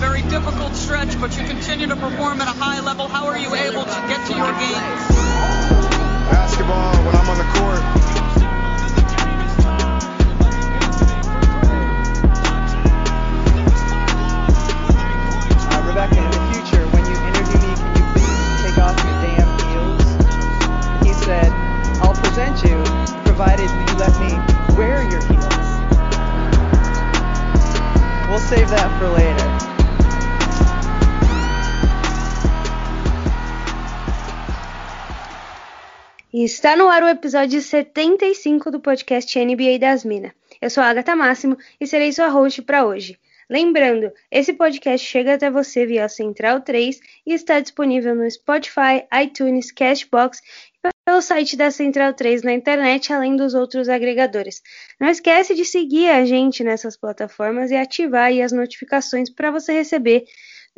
very difficult stretch, but you continue to perform at a high level. How are you able to get to your game? Basketball, Está no ar o episódio 75 do podcast NBA das Minas. Eu sou a Agatha Máximo e serei sua host para hoje. Lembrando, esse podcast chega até você via Central 3 e está disponível no Spotify, iTunes, Cashbox e pelo site da Central 3 na internet, além dos outros agregadores. Não esquece de seguir a gente nessas plataformas e ativar as notificações para você receber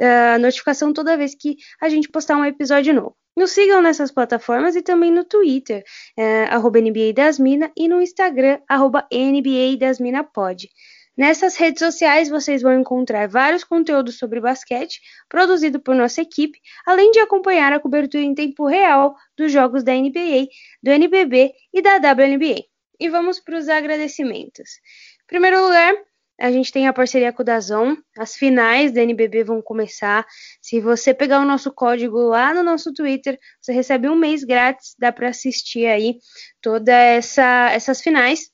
a notificação toda vez que a gente postar um episódio novo. Nos sigam nessas plataformas e também no Twitter, é, NBA das e no Instagram, arroba NBA das Pod. Nessas redes sociais vocês vão encontrar vários conteúdos sobre basquete, produzido por nossa equipe, além de acompanhar a cobertura em tempo real dos jogos da NBA, do NBB e da WNBA. E vamos para os agradecimentos. Em primeiro lugar, a gente tem a parceria com o Dazon. As finais da NBB vão começar. Se você pegar o nosso código lá no nosso Twitter, você recebe um mês grátis. Dá para assistir aí todas essa, essas finais.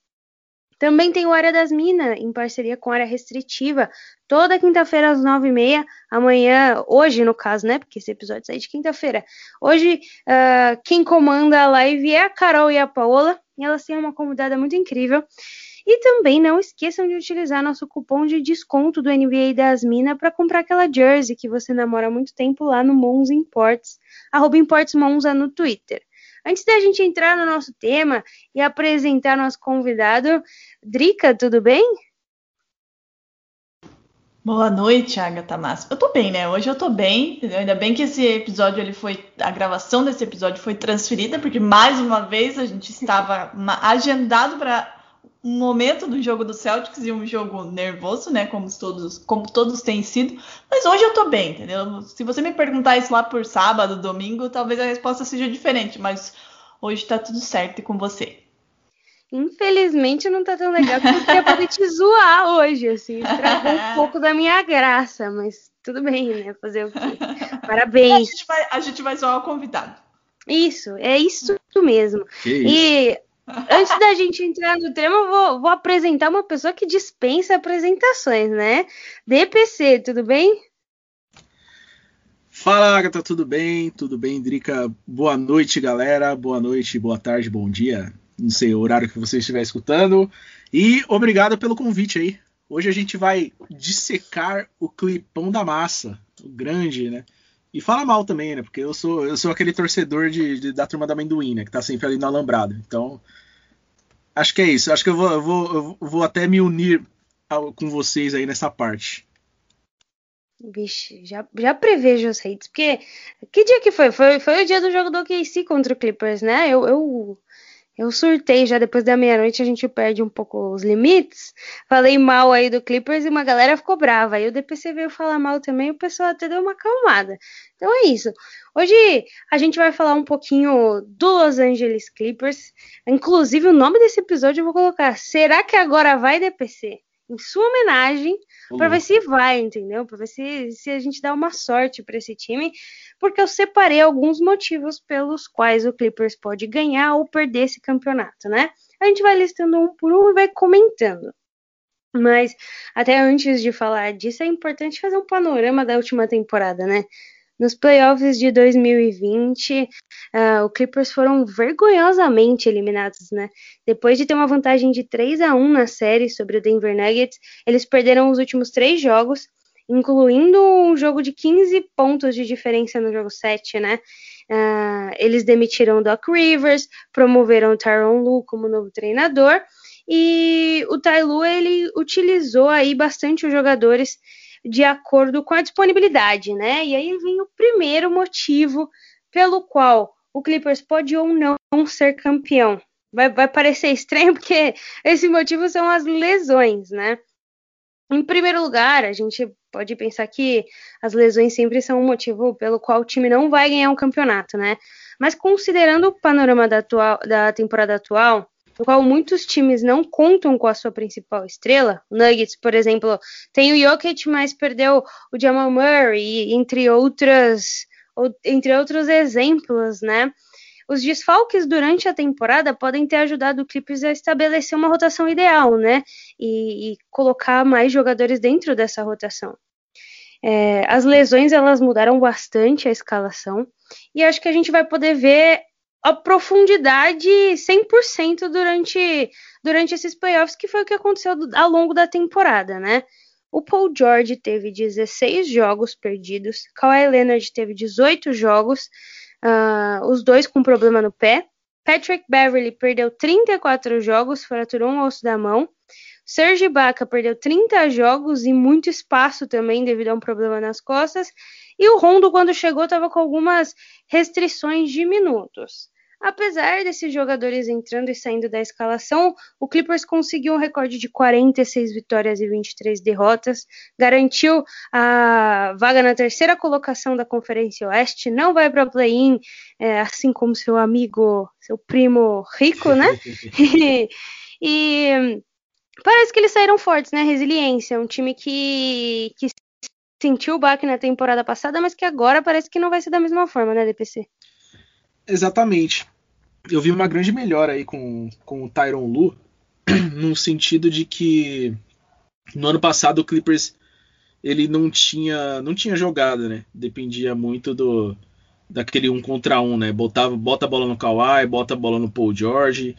Também tem o Área das Minas, em parceria com a Área Restritiva, toda quinta-feira às nove e meia. Amanhã, hoje no caso, né? Porque esse episódio sai de quinta-feira. Hoje, uh, quem comanda a live é a Carol e a Paola. E elas têm uma convidada muito incrível. E também não esqueçam de utilizar nosso cupom de desconto do NBA das Minas para comprar aquela jersey que você namora há muito tempo lá no Mons Imports, arroba Imports Monza no Twitter. Antes da gente entrar no nosso tema e apresentar nosso convidado, Drica, tudo bem? Boa noite, Agatha Massa. Eu tô bem, né? Hoje eu tô bem, entendeu? Ainda bem que esse episódio ele foi. A gravação desse episódio foi transferida, porque mais uma vez a gente estava agendado para um momento do jogo do Celtics e um jogo nervoso, né? Como todos, como todos têm sido. Mas hoje eu tô bem, entendeu? Se você me perguntar isso lá por sábado, domingo, talvez a resposta seja diferente, mas hoje tá tudo certo e com você. Infelizmente não tá tão legal que eu queria poder te zoar hoje, assim, estragou um pouco da minha graça, mas tudo bem, né? Fazer o quê? Parabéns. A gente vai, a gente vai zoar o convidado. Isso, é isso mesmo. Que isso? E antes da gente entrar no tema, eu vou, vou apresentar uma pessoa que dispensa apresentações, né? DPC, tudo bem? Fala, Agatha, tudo bem? Tudo bem, Drica? Boa noite, galera. Boa noite, boa tarde, bom dia. Não sei o horário que você estiver escutando. E obrigado pelo convite aí. Hoje a gente vai dissecar o clipão da massa. O grande, né? E fala mal também, né? Porque eu sou, eu sou aquele torcedor de, de- da turma da amendoim, né? Que tá sempre ali no alambrado. Então, acho que é isso. Acho que eu vou, eu vou, eu vou até me unir ao- com vocês aí nessa parte. Vixe, já, já prevejo os hates, porque que dia que foi? Foi, foi o dia do jogo do OKC contra o Clippers, né? Eu, eu, eu surtei já depois da meia-noite, a gente perde um pouco os limites. Falei mal aí do Clippers e uma galera ficou brava. Aí o DPC veio falar mal também, o pessoal até deu uma acalmada. Então é isso. Hoje a gente vai falar um pouquinho do Los Angeles Clippers. Inclusive, o nome desse episódio eu vou colocar: Será que agora vai DPC? Em sua homenagem para ver se vai, entendeu? Para ver se, se a gente dá uma sorte para esse time, porque eu separei alguns motivos pelos quais o Clippers pode ganhar ou perder esse campeonato, né? A gente vai listando um por um e vai comentando. Mas até antes de falar disso, é importante fazer um panorama da última temporada, né? Nos playoffs de 2020, uh, o Clippers foram vergonhosamente eliminados, né? Depois de ter uma vantagem de 3 a 1 na série sobre o Denver Nuggets, eles perderam os últimos três jogos, incluindo um jogo de 15 pontos de diferença no jogo 7, né? Uh, eles demitiram Doc Rivers, promoveram o Tyron Lu como novo treinador, e o Ty Lue, ele utilizou aí bastante os jogadores de acordo com a disponibilidade, né? E aí vem o primeiro motivo pelo qual o Clippers pode ou não ser campeão. Vai, vai parecer estranho porque esse motivo são as lesões, né? Em primeiro lugar, a gente pode pensar que as lesões sempre são um motivo pelo qual o time não vai ganhar um campeonato, né? Mas considerando o panorama da, atual, da temporada atual, no qual muitos times não contam com a sua principal estrela, Nuggets, por exemplo, tem o Jokic, mas perdeu o Jamal Murray, entre outras, entre outros exemplos, né? os desfalques durante a temporada podem ter ajudado o Clippers a estabelecer uma rotação ideal, né? E, e colocar mais jogadores dentro dessa rotação. É, as lesões elas mudaram bastante a escalação e acho que a gente vai poder ver a profundidade 100% durante, durante esses playoffs, que foi o que aconteceu ao longo da temporada, né? O Paul George teve 16 jogos perdidos, Kawhi Leonard teve 18 jogos, uh, os dois com problema no pé. Patrick Beverly perdeu 34 jogos, fraturou um osso da mão. Serge Ibaka perdeu 30 jogos e muito espaço também devido a um problema nas costas. E o Rondo, quando chegou, estava com algumas restrições de minutos. Apesar desses jogadores entrando e saindo da escalação, o Clippers conseguiu um recorde de 46 vitórias e 23 derrotas, garantiu a vaga na terceira colocação da Conferência Oeste, não vai para play-in, é, assim como seu amigo, seu primo rico, né? e, e parece que eles saíram fortes, né? Resiliência, um time que, que sentiu o baque na temporada passada, mas que agora parece que não vai ser da mesma forma, né, DPC? Exatamente. Eu vi uma grande melhora aí com, com o Tyron Lu, no sentido de que no ano passado o Clippers ele não tinha não tinha jogada, né? Dependia muito do daquele um contra um, né? Botava, bota a bola no Kawhi, bota a bola no Paul George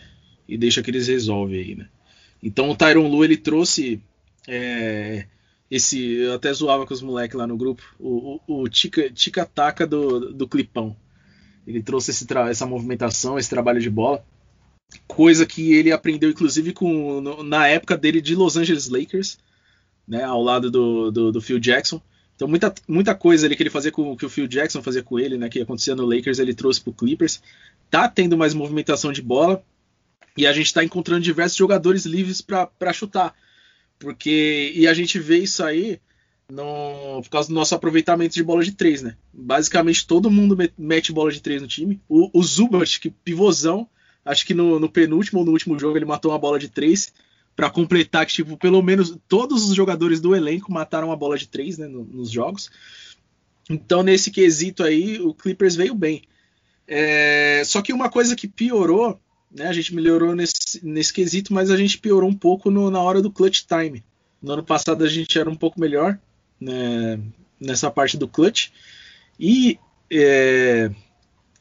e deixa que eles resolvem aí, né? Então o Tyron Lu ele trouxe é, esse, eu até zoava com os moleques lá no grupo, o, o, o tica-taca do, do clipão. Ele trouxe esse essa movimentação, esse trabalho de bola, coisa que ele aprendeu inclusive com no, na época dele de Los Angeles Lakers, né, ao lado do, do, do, Phil Jackson. Então muita, muita coisa ali que ele fazia com que o Phil Jackson fazia com ele, né, que acontecia no Lakers, ele trouxe pro Clippers. Tá tendo mais movimentação de bola e a gente está encontrando diversos jogadores livres para chutar, porque e a gente vê isso aí no, por causa do nosso aproveitamento de bola de três, né? Basicamente todo mundo mete bola de três no time. O, o Zubat, que pivôzão, acho que no, no, penúltimo ou no último jogo ele matou uma bola de três para completar que tipo pelo menos todos os jogadores do elenco mataram a bola de três, né, no, nos jogos. Então nesse quesito aí o Clippers veio bem. É, só que uma coisa que piorou, né? A gente melhorou nesse, nesse quesito, mas a gente piorou um pouco no, na hora do clutch time. No ano passado a gente era um pouco melhor né, nessa parte do clutch. E é,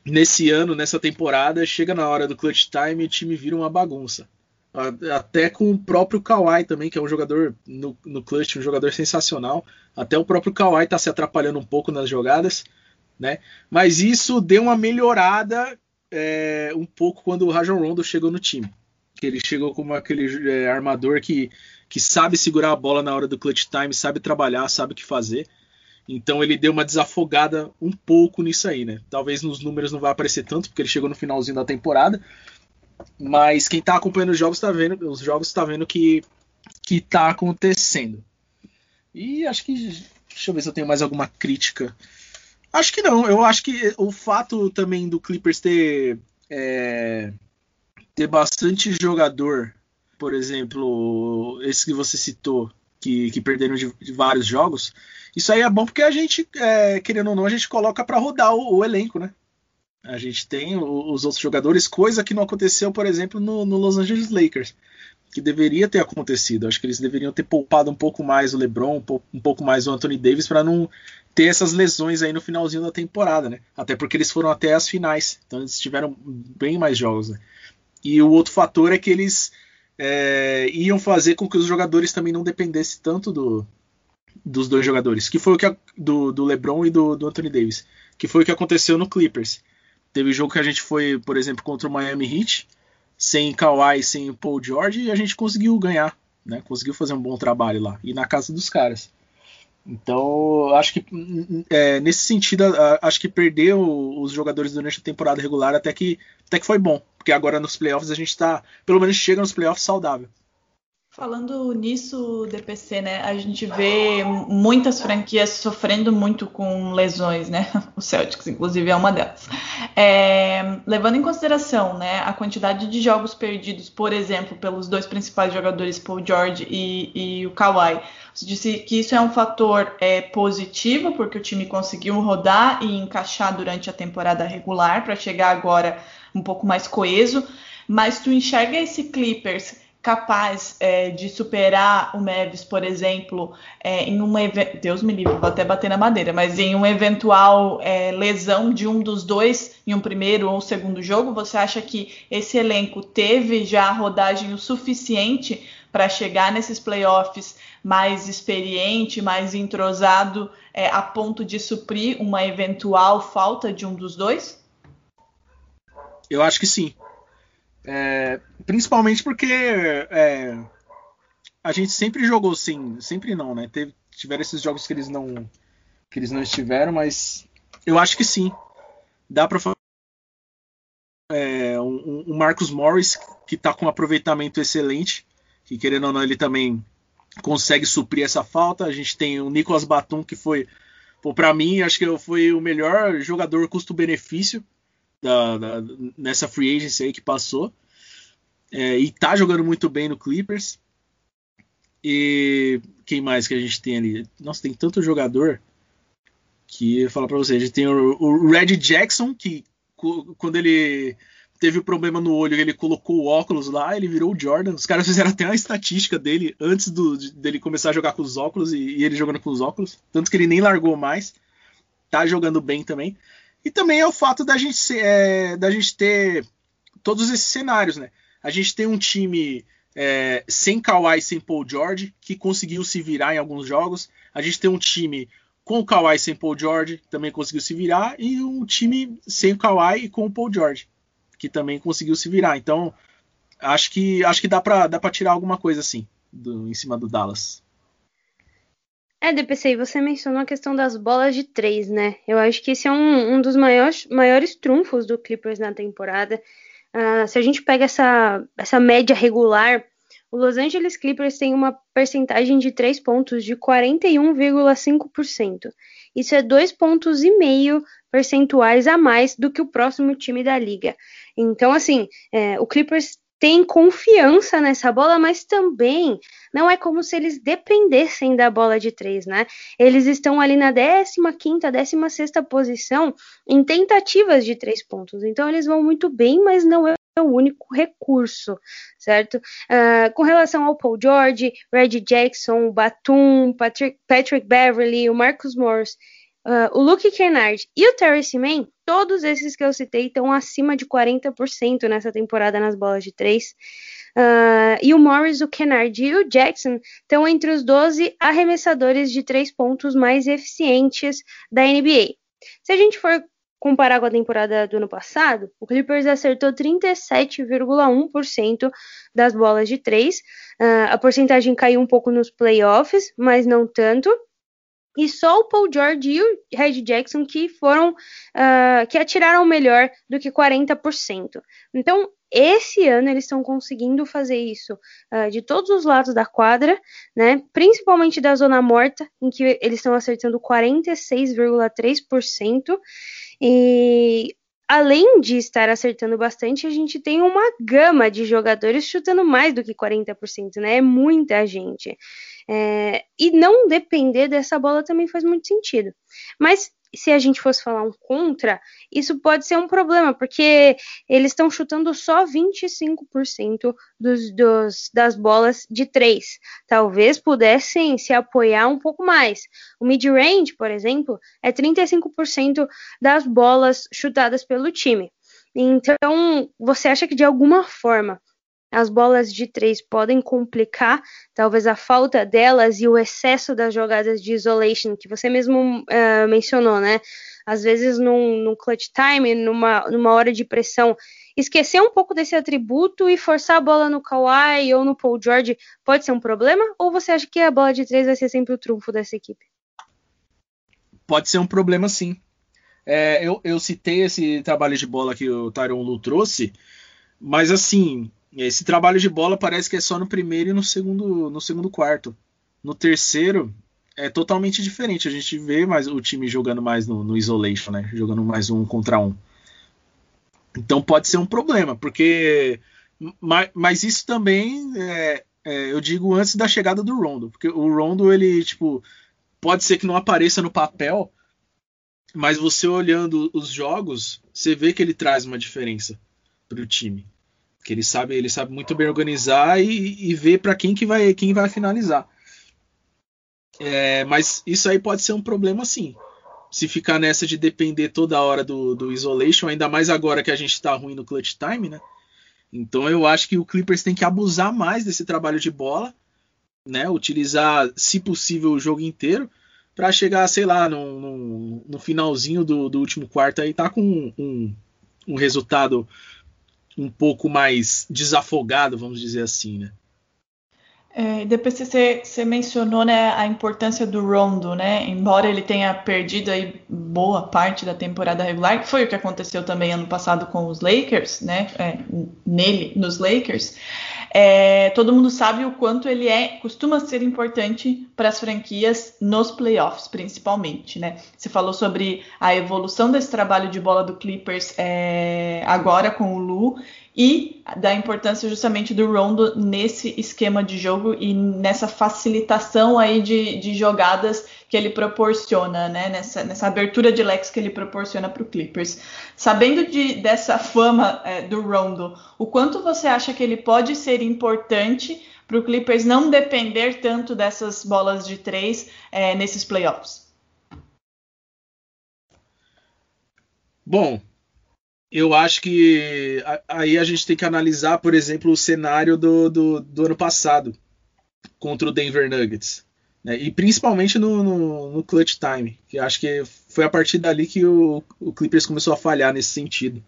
nesse ano, nessa temporada, chega na hora do clutch time e o time vira uma bagunça. Até com o próprio Kawhi também, que é um jogador no, no clutch, um jogador sensacional. Até o próprio Kawhi está se atrapalhando um pouco nas jogadas. Né? Mas isso deu uma melhorada é, um pouco quando o Rajon Rondo chegou no time. Que ele chegou como aquele é, armador que que sabe segurar a bola na hora do clutch time, sabe trabalhar, sabe o que fazer. Então ele deu uma desafogada um pouco nisso aí, né? Talvez nos números não vai aparecer tanto, porque ele chegou no finalzinho da temporada. Mas quem tá acompanhando os jogos tá vendo, os jogos tá vendo que que tá acontecendo. E acho que deixa eu ver se eu tenho mais alguma crítica. Acho que não. Eu acho que o fato também do Clippers ter é, ter bastante jogador por exemplo, esse que você citou, que, que perderam de, de, vários jogos, isso aí é bom porque a gente, é, querendo ou não, a gente coloca para rodar o, o, elenco, né? A gente tem os outros jogadores, coisa que não aconteceu, por exemplo, no, no, Los Angeles Lakers, que deveria ter acontecido. Acho que eles deveriam ter poupado um pouco mais o LeBron, um pouco mais o Anthony Davis, para não ter essas lesões aí no finalzinho da temporada, né? Até porque eles foram até as finais, então eles tiveram bem mais jogos, né? E o outro fator é que eles é, iam fazer com que os jogadores também não dependessem tanto do, dos dois jogadores, que foi o que a, do, do, LeBron e do, do, Anthony Davis, que foi o que aconteceu no Clippers. Teve jogo que a gente foi, por exemplo, contra o Miami Heat, sem Kawhi, sem Paul George, e a gente conseguiu ganhar, né? Conseguiu fazer um bom trabalho lá e na casa dos caras. Então, acho que é, nesse sentido, acho que perder os jogadores durante a temporada regular até que, até que foi bom, porque agora nos playoffs a gente está, pelo menos chega nos playoffs saudável. Falando nisso, DPC, né? A gente vê muitas franquias sofrendo muito com lesões, né? O Celtics, inclusive, é uma delas. É, levando em consideração, né, a quantidade de jogos perdidos, por exemplo, pelos dois principais jogadores, Paul George e, e o Kawhi, você disse que isso é um fator é, positivo, porque o time conseguiu rodar e encaixar durante a temporada regular para chegar agora um pouco mais coeso. Mas tu enxerga esse Clippers capaz é, de superar o Mavis, por exemplo, é, em uma Deus me livre, vou até bater na madeira, mas em uma eventual é, lesão de um dos dois em um primeiro ou segundo jogo, você acha que esse elenco teve já rodagem o suficiente para chegar nesses playoffs mais experiente, mais entrosado, é, a ponto de suprir uma eventual falta de um dos dois? Eu acho que sim. É, principalmente porque é, a gente sempre jogou sim, sempre não, né? Teve, tiveram esses jogos que eles não que eles não estiveram, mas eu acho que sim. Dá para é, um, um Marcus Morris que está com um aproveitamento excelente, que querendo ou não ele também consegue suprir essa falta. A gente tem o Nicolas Batum que foi, para mim, acho que foi o melhor jogador custo-benefício da, da, nessa free agency aí que passou. É, e tá jogando muito bem no Clippers. E quem mais que a gente tem ali? Nossa, tem tanto jogador que eu falar para você. A gente tem o, o Red Jackson, que quando ele teve o um problema no olho, ele colocou o óculos lá, ele virou o Jordan. Os caras fizeram até uma estatística dele antes do, dele começar a jogar com os óculos e, e, ele jogando com os óculos. Tanto que ele nem largou mais. Tá jogando bem também. E também é o fato da gente, ser, é, da gente ter todos esses cenários, né? A gente tem um time é, sem Kawhi, sem Paul George, que conseguiu se virar em alguns jogos. A gente tem um time com o Kawhi sem Paul George, também conseguiu se virar. E um time sem o Kawhi e com o Paul George, que também conseguiu se virar. Então, acho que acho que dá para dá tirar alguma coisa assim do, em cima do Dallas. É, DPC, você mencionou a questão das bolas de três, né? Eu acho que esse é um, um dos maiores, maiores trunfos do Clippers na temporada. Uh, se a gente pega essa, essa média regular, o Los Angeles Clippers tem uma percentagem de três pontos de 41,5%. Isso é dois pontos e meio percentuais a mais do que o próximo time da liga. Então, assim, é, o Clippers tem confiança nessa bola, mas também não é como se eles dependessem da bola de três, né? Eles estão ali na 15ª, 16ª posição em tentativas de três pontos. Então eles vão muito bem, mas não é o único recurso, certo? Uh, com relação ao Paul George, Reggie Jackson, Batum, Patrick, Patrick Beverly, o Marcus Morris Uh, o Luke Kennard e o Terry Seaman, todos esses que eu citei estão acima de 40% nessa temporada nas bolas de três. Uh, e o Morris, o Kennard e o Jackson estão entre os 12 arremessadores de três pontos mais eficientes da NBA. Se a gente for comparar com a temporada do ano passado, o Clippers acertou 37,1% das bolas de três. Uh, a porcentagem caiu um pouco nos playoffs, mas não tanto e só o Paul George e o Red Jackson que foram uh, que atiraram melhor do que 40%. Então esse ano eles estão conseguindo fazer isso uh, de todos os lados da quadra, né? Principalmente da zona morta, em que eles estão acertando 46,3%. E além de estar acertando bastante, a gente tem uma gama de jogadores chutando mais do que 40%, né? É muita gente. É, e não depender dessa bola também faz muito sentido. Mas se a gente fosse falar um contra, isso pode ser um problema, porque eles estão chutando só 25% dos, dos, das bolas de três. Talvez pudessem se apoiar um pouco mais. O mid-range, por exemplo, é 35% das bolas chutadas pelo time. Então, você acha que de alguma forma as bolas de três podem complicar, talvez a falta delas e o excesso das jogadas de isolation que você mesmo uh, mencionou, né? Às vezes num, num clutch time, numa, numa hora de pressão, esquecer um pouco desse atributo e forçar a bola no Kawhi ou no Paul George pode ser um problema? Ou você acha que a bola de três vai ser sempre o trunfo dessa equipe? Pode ser um problema, sim. É, eu, eu citei esse trabalho de bola que o Tyron Lu trouxe, mas assim, esse trabalho de bola parece que é só no primeiro e no segundo, no segundo quarto. No terceiro é totalmente diferente. A gente vê mais o time jogando mais no, no isolation, né? Jogando mais um contra um. Então pode ser um problema, porque mas, mas isso também é, é, eu digo antes da chegada do Rondo, porque o Rondo ele tipo pode ser que não apareça no papel, mas você olhando os jogos, você vê que ele traz uma diferença para o time que ele sabe ele sabe muito bem organizar e, e ver para quem que vai quem vai finalizar. É, mas isso aí pode ser um problema sim. Se ficar nessa de depender toda hora do, do isolation ainda mais agora que a gente está ruim no clutch time né? Então eu acho que o Clippers tem que abusar mais desse trabalho de bola né? Utilizar se possível o jogo inteiro para chegar sei lá no, no, no finalzinho do, do, último quarto aí tá com um, um, um resultado um pouco mais desafogado, vamos dizer assim, né? É, depois você, você, mencionou né, a importância do Rondo, né? Embora ele tenha perdido aí boa parte da temporada regular, que foi o que aconteceu também ano passado com os Lakers, né? É, nele, nos Lakers. É, todo mundo sabe o quanto ele é, costuma ser importante para as franquias nos playoffs, principalmente, né? Você falou sobre a evolução desse trabalho de bola do Clippers é, agora com o Lu e da importância justamente do Rondo nesse esquema de jogo e nessa facilitação aí de, de jogadas que ele proporciona, né? Nessa, nessa abertura de leques que ele proporciona para o Clippers. Sabendo de, dessa fama é, do Rondo, o quanto você acha que ele pode ser importante para o Clippers não depender tanto dessas bolas de três é, nesses playoffs? Bom, eu acho que aí a gente tem que analisar, por exemplo, o cenário do, do, do ano passado contra o Denver Nuggets. Né? E principalmente no, no, no, clutch time, que acho que foi a partir dali que o, o, Clippers começou a falhar nesse sentido.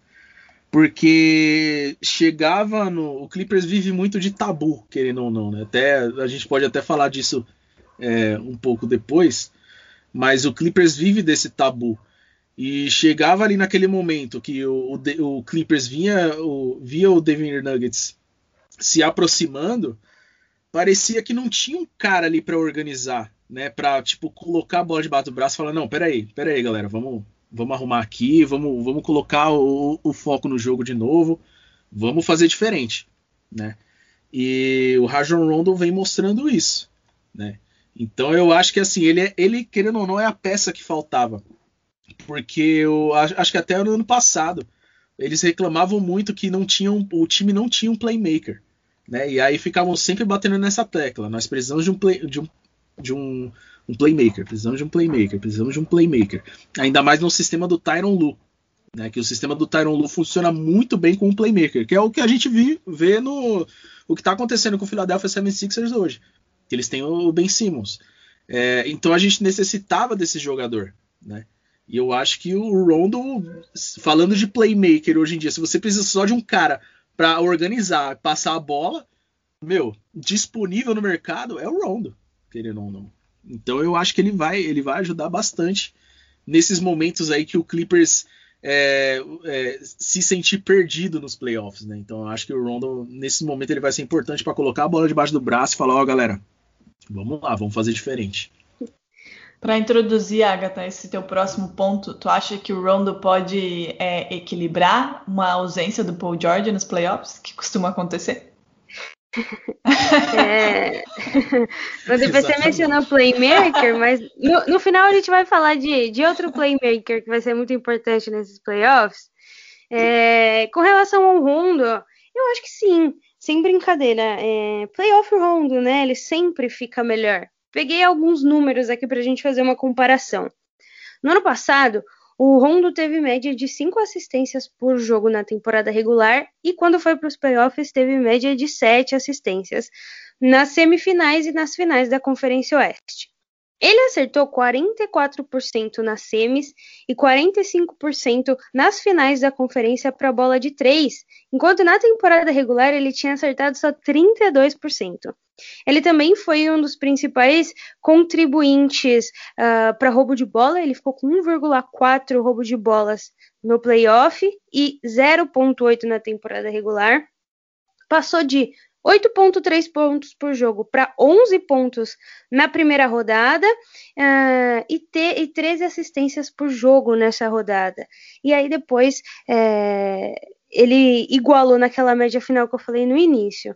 Porque chegava no. O Clippers vive muito de tabu, querendo ou não. Né? Até, a gente pode até falar disso é, um pouco depois. Mas o Clippers vive desse tabu e chegava ali naquele momento que o, o, o Clippers vinha, o, via o Denver Nuggets se aproximando, parecia que não tinha um cara ali para organizar, né? Para tipo colocar a bola debaixo do braço e falar não, peraí, peraí, galera, vamos, vamos arrumar aqui, vamos, vamos colocar o, o foco no jogo de novo, vamos fazer diferente, né? E o Rajon Rondo vem mostrando isso, né? Então eu acho que assim ele, é, ele querendo ou não é a peça que faltava porque eu acho que até no ano passado eles reclamavam muito que não tinham, o time não tinha um playmaker. Né? E aí ficavam sempre batendo nessa tecla. Nós precisamos de um, play, de um, de um, um playmaker, precisamos de um playmaker, precisamos de um playmaker. Ainda mais no sistema do Tyron Lu. Né, que o sistema do Tyron Lu funciona muito bem com o playmaker, que é o que a gente vi, vê no o que está acontecendo com o Philadelphia 76ers hoje. Que eles têm o Ben Simmons. É, então a gente necessitava desse jogador. Né? E eu acho que o Rondo, falando de playmaker hoje em dia, se você precisa só de um cara para organizar, passar a bola, meu, disponível no mercado é o Rondo, querendo ou não. Então eu acho que ele vai, ele vai ajudar bastante nesses momentos aí que o Clippers é, é, se sentir perdido nos playoffs, né? Então eu acho que o Rondo nesse momento ele vai ser importante para colocar a bola debaixo do braço e falar, ó, oh, galera, vamos lá, vamos fazer diferente. Para introduzir, Agatha, esse teu próximo ponto, tu acha que o Rondo pode é, equilibrar uma ausência do Paul George nos playoffs, que costuma acontecer? É... Você mencionou playmaker, mas no, no, final a gente vai falar de, de outro playmaker que vai ser muito importante nesses playoffs. É, com relação ao Rondo, eu acho que sim, sem brincadeira. É, playoff Rondo, né? Ele sempre fica melhor. Peguei alguns números aqui para a gente fazer uma comparação. No ano passado, o Rondo teve média de 5 assistências por jogo na temporada regular e quando foi para os playoffs teve média de 7 assistências nas semifinais e nas finais da Conferência Oeste. Ele acertou 44% nas semis e 45% nas finais da conferência para bola de 3, enquanto na temporada regular ele tinha acertado só 32%. Ele também foi um dos principais contribuintes uh, para roubo de bola, ele ficou com 1,4 roubo de bolas no playoff e 0,8 na temporada regular. passou de 8,3 pontos por jogo para 11 pontos na primeira rodada uh, e, ter, e 13 assistências por jogo nessa rodada. E aí depois é, ele igualou naquela média final que eu falei no início.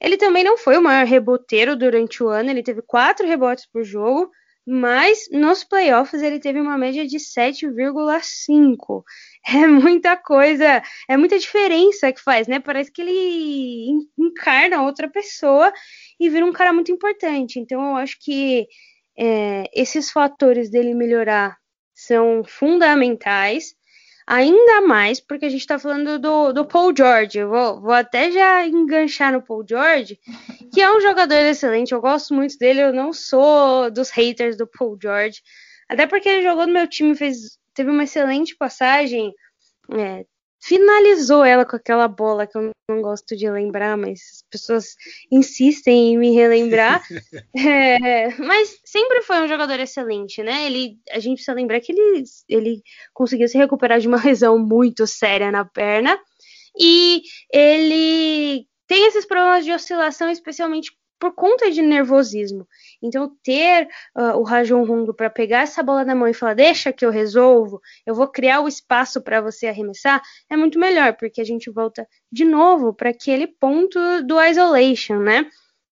Ele também não foi o maior reboteiro durante o ano, ele teve 4 rebotes por jogo, mas nos playoffs ele teve uma média de 7,5. É muita coisa, é muita diferença que faz, né? Parece que ele encarna outra pessoa e vira um cara muito importante. Então eu acho que é, esses fatores dele melhorar são fundamentais. Ainda mais porque a gente está falando do, do Paul George. Eu vou, vou até já enganchar no Paul George, que é um jogador excelente. Eu gosto muito dele. Eu não sou dos haters do Paul George. Até porque ele jogou no meu time, fez, teve uma excelente passagem. É, finalizou ela com aquela bola que eu não gosto de lembrar, mas as pessoas insistem em me relembrar. é, mas sempre foi um jogador excelente, né? Ele, a gente precisa lembrar que ele, ele conseguiu se recuperar de uma lesão muito séria na perna e ele tem esses problemas de oscilação, especialmente por conta de nervosismo. Então, ter uh, o Rajon Rondo para pegar essa bola na mão e falar, deixa que eu resolvo, eu vou criar o espaço para você arremessar, é muito melhor, porque a gente volta de novo para aquele ponto do isolation, né?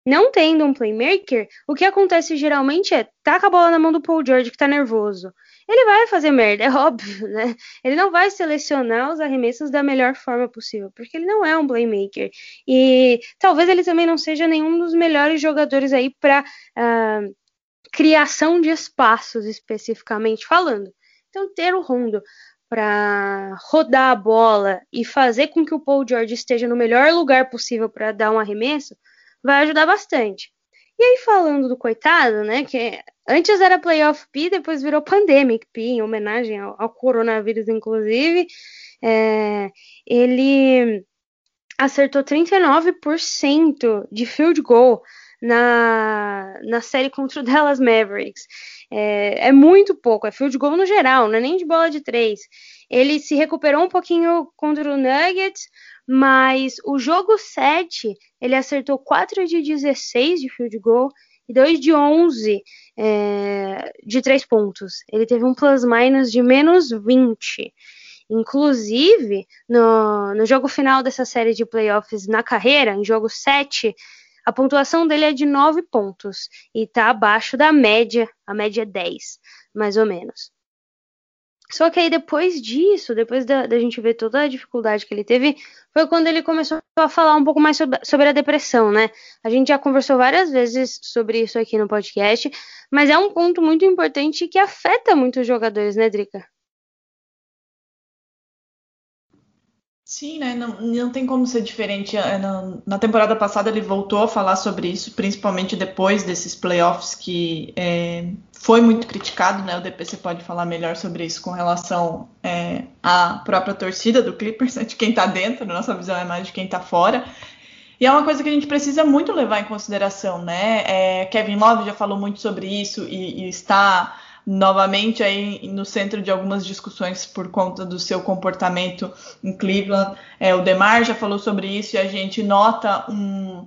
Não tendo um playmaker, o que acontece geralmente é taca a bola na mão do Paul George que tá nervoso ele vai fazer merda, é óbvio, né? Ele não vai selecionar os arremessos da melhor forma possível, porque ele não é um playmaker. E talvez ele também não seja nenhum dos melhores jogadores aí para uh, ah, criação de espaços, especificamente falando. Então, ter o Rondo para rodar a bola e fazer com que o Paul George esteja no melhor lugar possível para dar um arremesso vai ajudar bastante. E aí, falando do coitado, né, que antes era Playoff P, depois virou Pandemic P, em homenagem ao, ao coronavírus, inclusive, é, ele acertou 39% de field goal na, na série contra o Dallas Mavericks. É, é, muito pouco, é field goal no geral, não é nem de bola de três. Ele se recuperou um pouquinho contra o Nuggets, mas o jogo 7, ele acertou 4 de 16 de field goal e 2 de 11 é, de 3 pontos. Ele teve um plus-minus de menos 20. Inclusive, no, no jogo final dessa série de playoffs na carreira, em jogo 7, a pontuação dele é de 9 pontos e está abaixo da média, a média é 10, mais ou menos. Só que aí depois disso, depois da, da, gente ver toda a dificuldade que ele teve, foi quando ele começou a falar um pouco mais sobre, sobre, a depressão, né? A gente já conversou várias vezes sobre isso aqui no podcast, mas é um ponto muito importante que afeta muitos jogadores, né, Drica? Sim, né? Não, não tem como ser diferente. É, na, na, temporada passada ele voltou a falar sobre isso, principalmente depois desses playoffs que é, foi muito criticado, né? O DPC pode falar melhor sobre isso com relação é, à própria torcida do Clippers, né? de quem tá dentro, nossa visão é mais de quem tá fora. E é uma coisa que a gente precisa muito levar em consideração, né? É, Kevin Love já falou muito sobre isso e, e está novamente aí no centro de algumas discussões por conta do seu comportamento em Cleveland. É, o Demar já falou sobre isso e a gente nota um,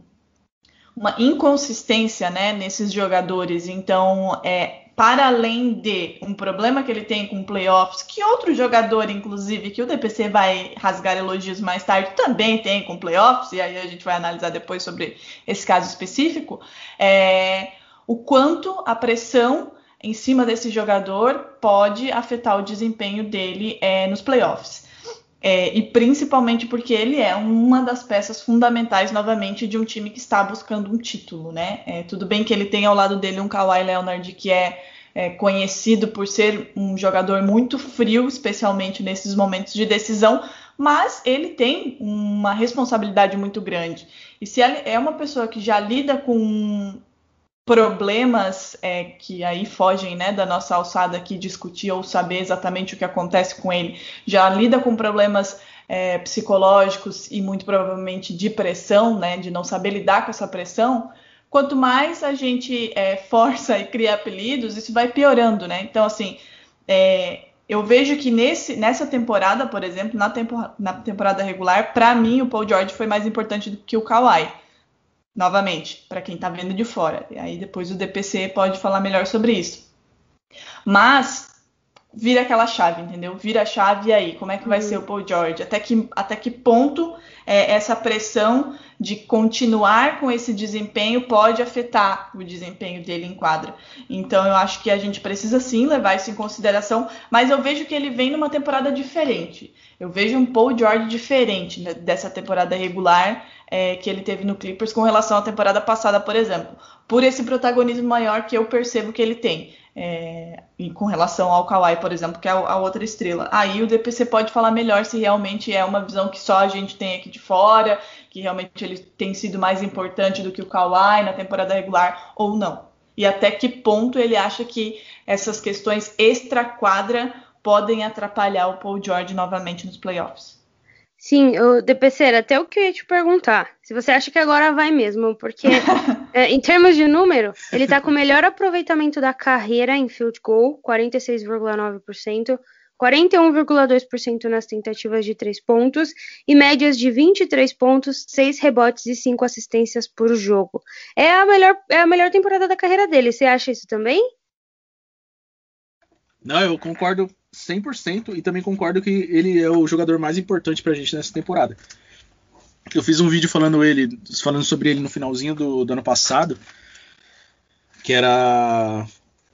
uma inconsistência né, nesses jogadores. Então, é, para além de um problema que ele tem com playoffs, que outro jogador, inclusive, que o DPC vai rasgar elogios mais tarde, também tem com playoffs, e aí a gente vai analisar depois sobre esse caso específico, é, o quanto a pressão em cima desse jogador pode afetar o desempenho dele é, nos playoffs. É, e principalmente porque ele é uma das peças fundamentais, novamente, de um time que está buscando um título, né? É, tudo bem que ele tem ao lado dele um Kawhi Leonard que é, é, conhecido por ser um jogador muito frio, especialmente nesses momentos de decisão, mas ele tem uma responsabilidade muito grande. E se é uma pessoa que já lida com problemas é, que aí fogem né, da nossa alçada aqui discutir ou saber exatamente o que acontece com ele, já lida com problemas é, psicológicos e muito provavelmente de pressão, né, de não saber lidar com essa pressão, quanto mais a gente é, força e cria apelidos, isso vai piorando, né? Então, assim, é, eu vejo que nesse, nessa temporada, por exemplo, na, tempo, na temporada regular, para mim o Paul George foi mais importante do que o Kawhi. Novamente, para quem está vendo de fora. E aí depois o DPC pode falar melhor sobre isso. Mas vira aquela chave, entendeu? Vira a chave e aí, como é que vai uhum. ser o Paul George? Até que, até que ponto é, essa pressão de continuar com esse desempenho pode afetar o desempenho dele em quadra? Então eu acho que a gente precisa sim levar isso em consideração, mas eu vejo que ele vem numa temporada diferente. Eu vejo um Paul George diferente dessa temporada regular é, que ele teve no Clippers com relação à temporada passada, por exemplo, por esse protagonismo maior que eu percebo que ele tem. É, com relação ao Kawhi, por exemplo, que é a outra estrela. Aí o DPC pode falar melhor se realmente é uma visão que só a gente tem aqui de fora, que realmente ele tem sido mais importante do que o Kawhi na temporada regular ou não. E até que ponto ele acha que essas questões extra-quadra podem atrapalhar o Paul George novamente nos playoffs. Sim, o DPC, até o que eu ia te perguntar. Se você acha que agora vai mesmo, porque é, em termos de número, ele está com o melhor aproveitamento da carreira em field goal, 46,9%, 41,2% nas tentativas de três pontos e médias de 23 pontos, 6 rebotes e 5 assistências por jogo. É a melhor, é a melhor temporada da carreira dele. Você acha isso também? Não, eu concordo 100% e também concordo que ele é o jogador mais importante pra gente nessa temporada. Eu fiz um vídeo falando ele, falando sobre ele no finalzinho do, do ano passado, que era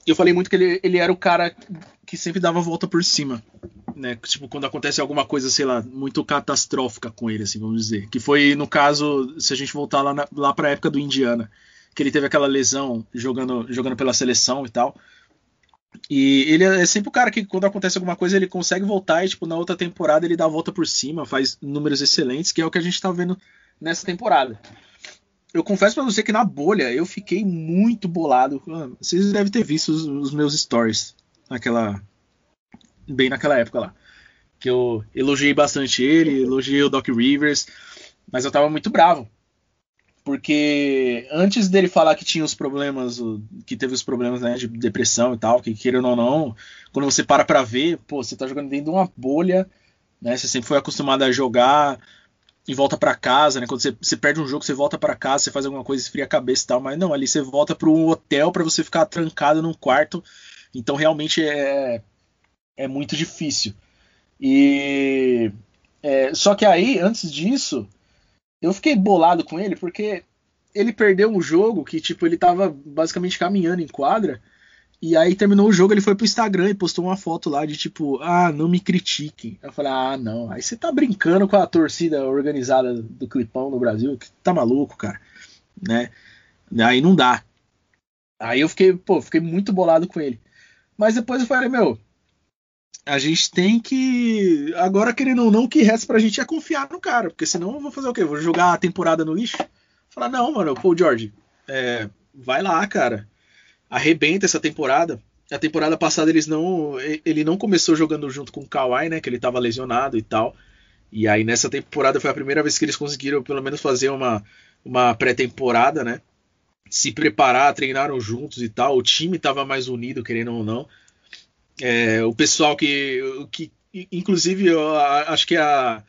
eu falei muito que ele, ele era o cara que sempre dava a volta por cima, né? Tipo, quando acontece alguma coisa, sei lá, muito catastrófica com ele, assim, vamos dizer. Que foi, no caso, se a gente voltar lá, na, lá pra época do Indiana, que ele teve aquela lesão jogando, jogando pela seleção e tal. E ele é sempre o cara que, quando acontece alguma coisa, ele consegue voltar e, tipo, na outra temporada ele dá a volta por cima, faz números excelentes, que é o que a gente tá vendo nessa temporada. Eu confesso para você que na bolha eu fiquei muito bolado. Vocês devem ter visto os, os meus stories naquela. Bem naquela época lá. Que eu elogiei bastante ele, elogiei o Doc Rivers, mas eu tava muito bravo porque antes dele falar que tinha os problemas, que teve os problemas né, de depressão e tal, que querendo ou não, quando você para pra ver, pô, você tá jogando dentro de uma bolha, né? Você sempre foi acostumado a jogar e volta para casa, né? Quando você, você, perde um jogo, você volta para casa, você faz alguma coisa, esfria a cabeça e tal, mas não, ali você volta para um hotel para você ficar trancado num quarto. Então realmente é, é muito difícil. E é, só que aí, antes disso, eu fiquei bolado com ele porque ele perdeu um jogo que, tipo, ele tava basicamente caminhando em quadra. E aí terminou o jogo, ele foi pro Instagram e postou uma foto lá de tipo, ah, não me critiquem. Eu falei, ah, não. Aí você tá brincando com a torcida organizada do Clipão no Brasil, que tá maluco, cara. Né? Aí não dá. Aí eu fiquei, pô, fiquei muito bolado com ele. Mas depois eu falei, meu, a gente tem que. Agora, querendo ou não, o que resta pra gente é confiar no cara. Porque senão eu vou fazer o quê? Vou jogar a temporada no lixo? Falar, não, mano, Paul George, é, vai lá, cara. Arrebenta essa temporada. A temporada passada eles não. Ele não começou jogando junto com o Kawhi, né? Que ele tava lesionado e tal. E aí nessa temporada foi a primeira vez que eles conseguiram pelo menos fazer uma, uma pré-temporada, né? Se preparar, treinaram juntos e tal. O time tava mais unido, querendo ou não. É, o pessoal que, que inclusive, eu acho que a,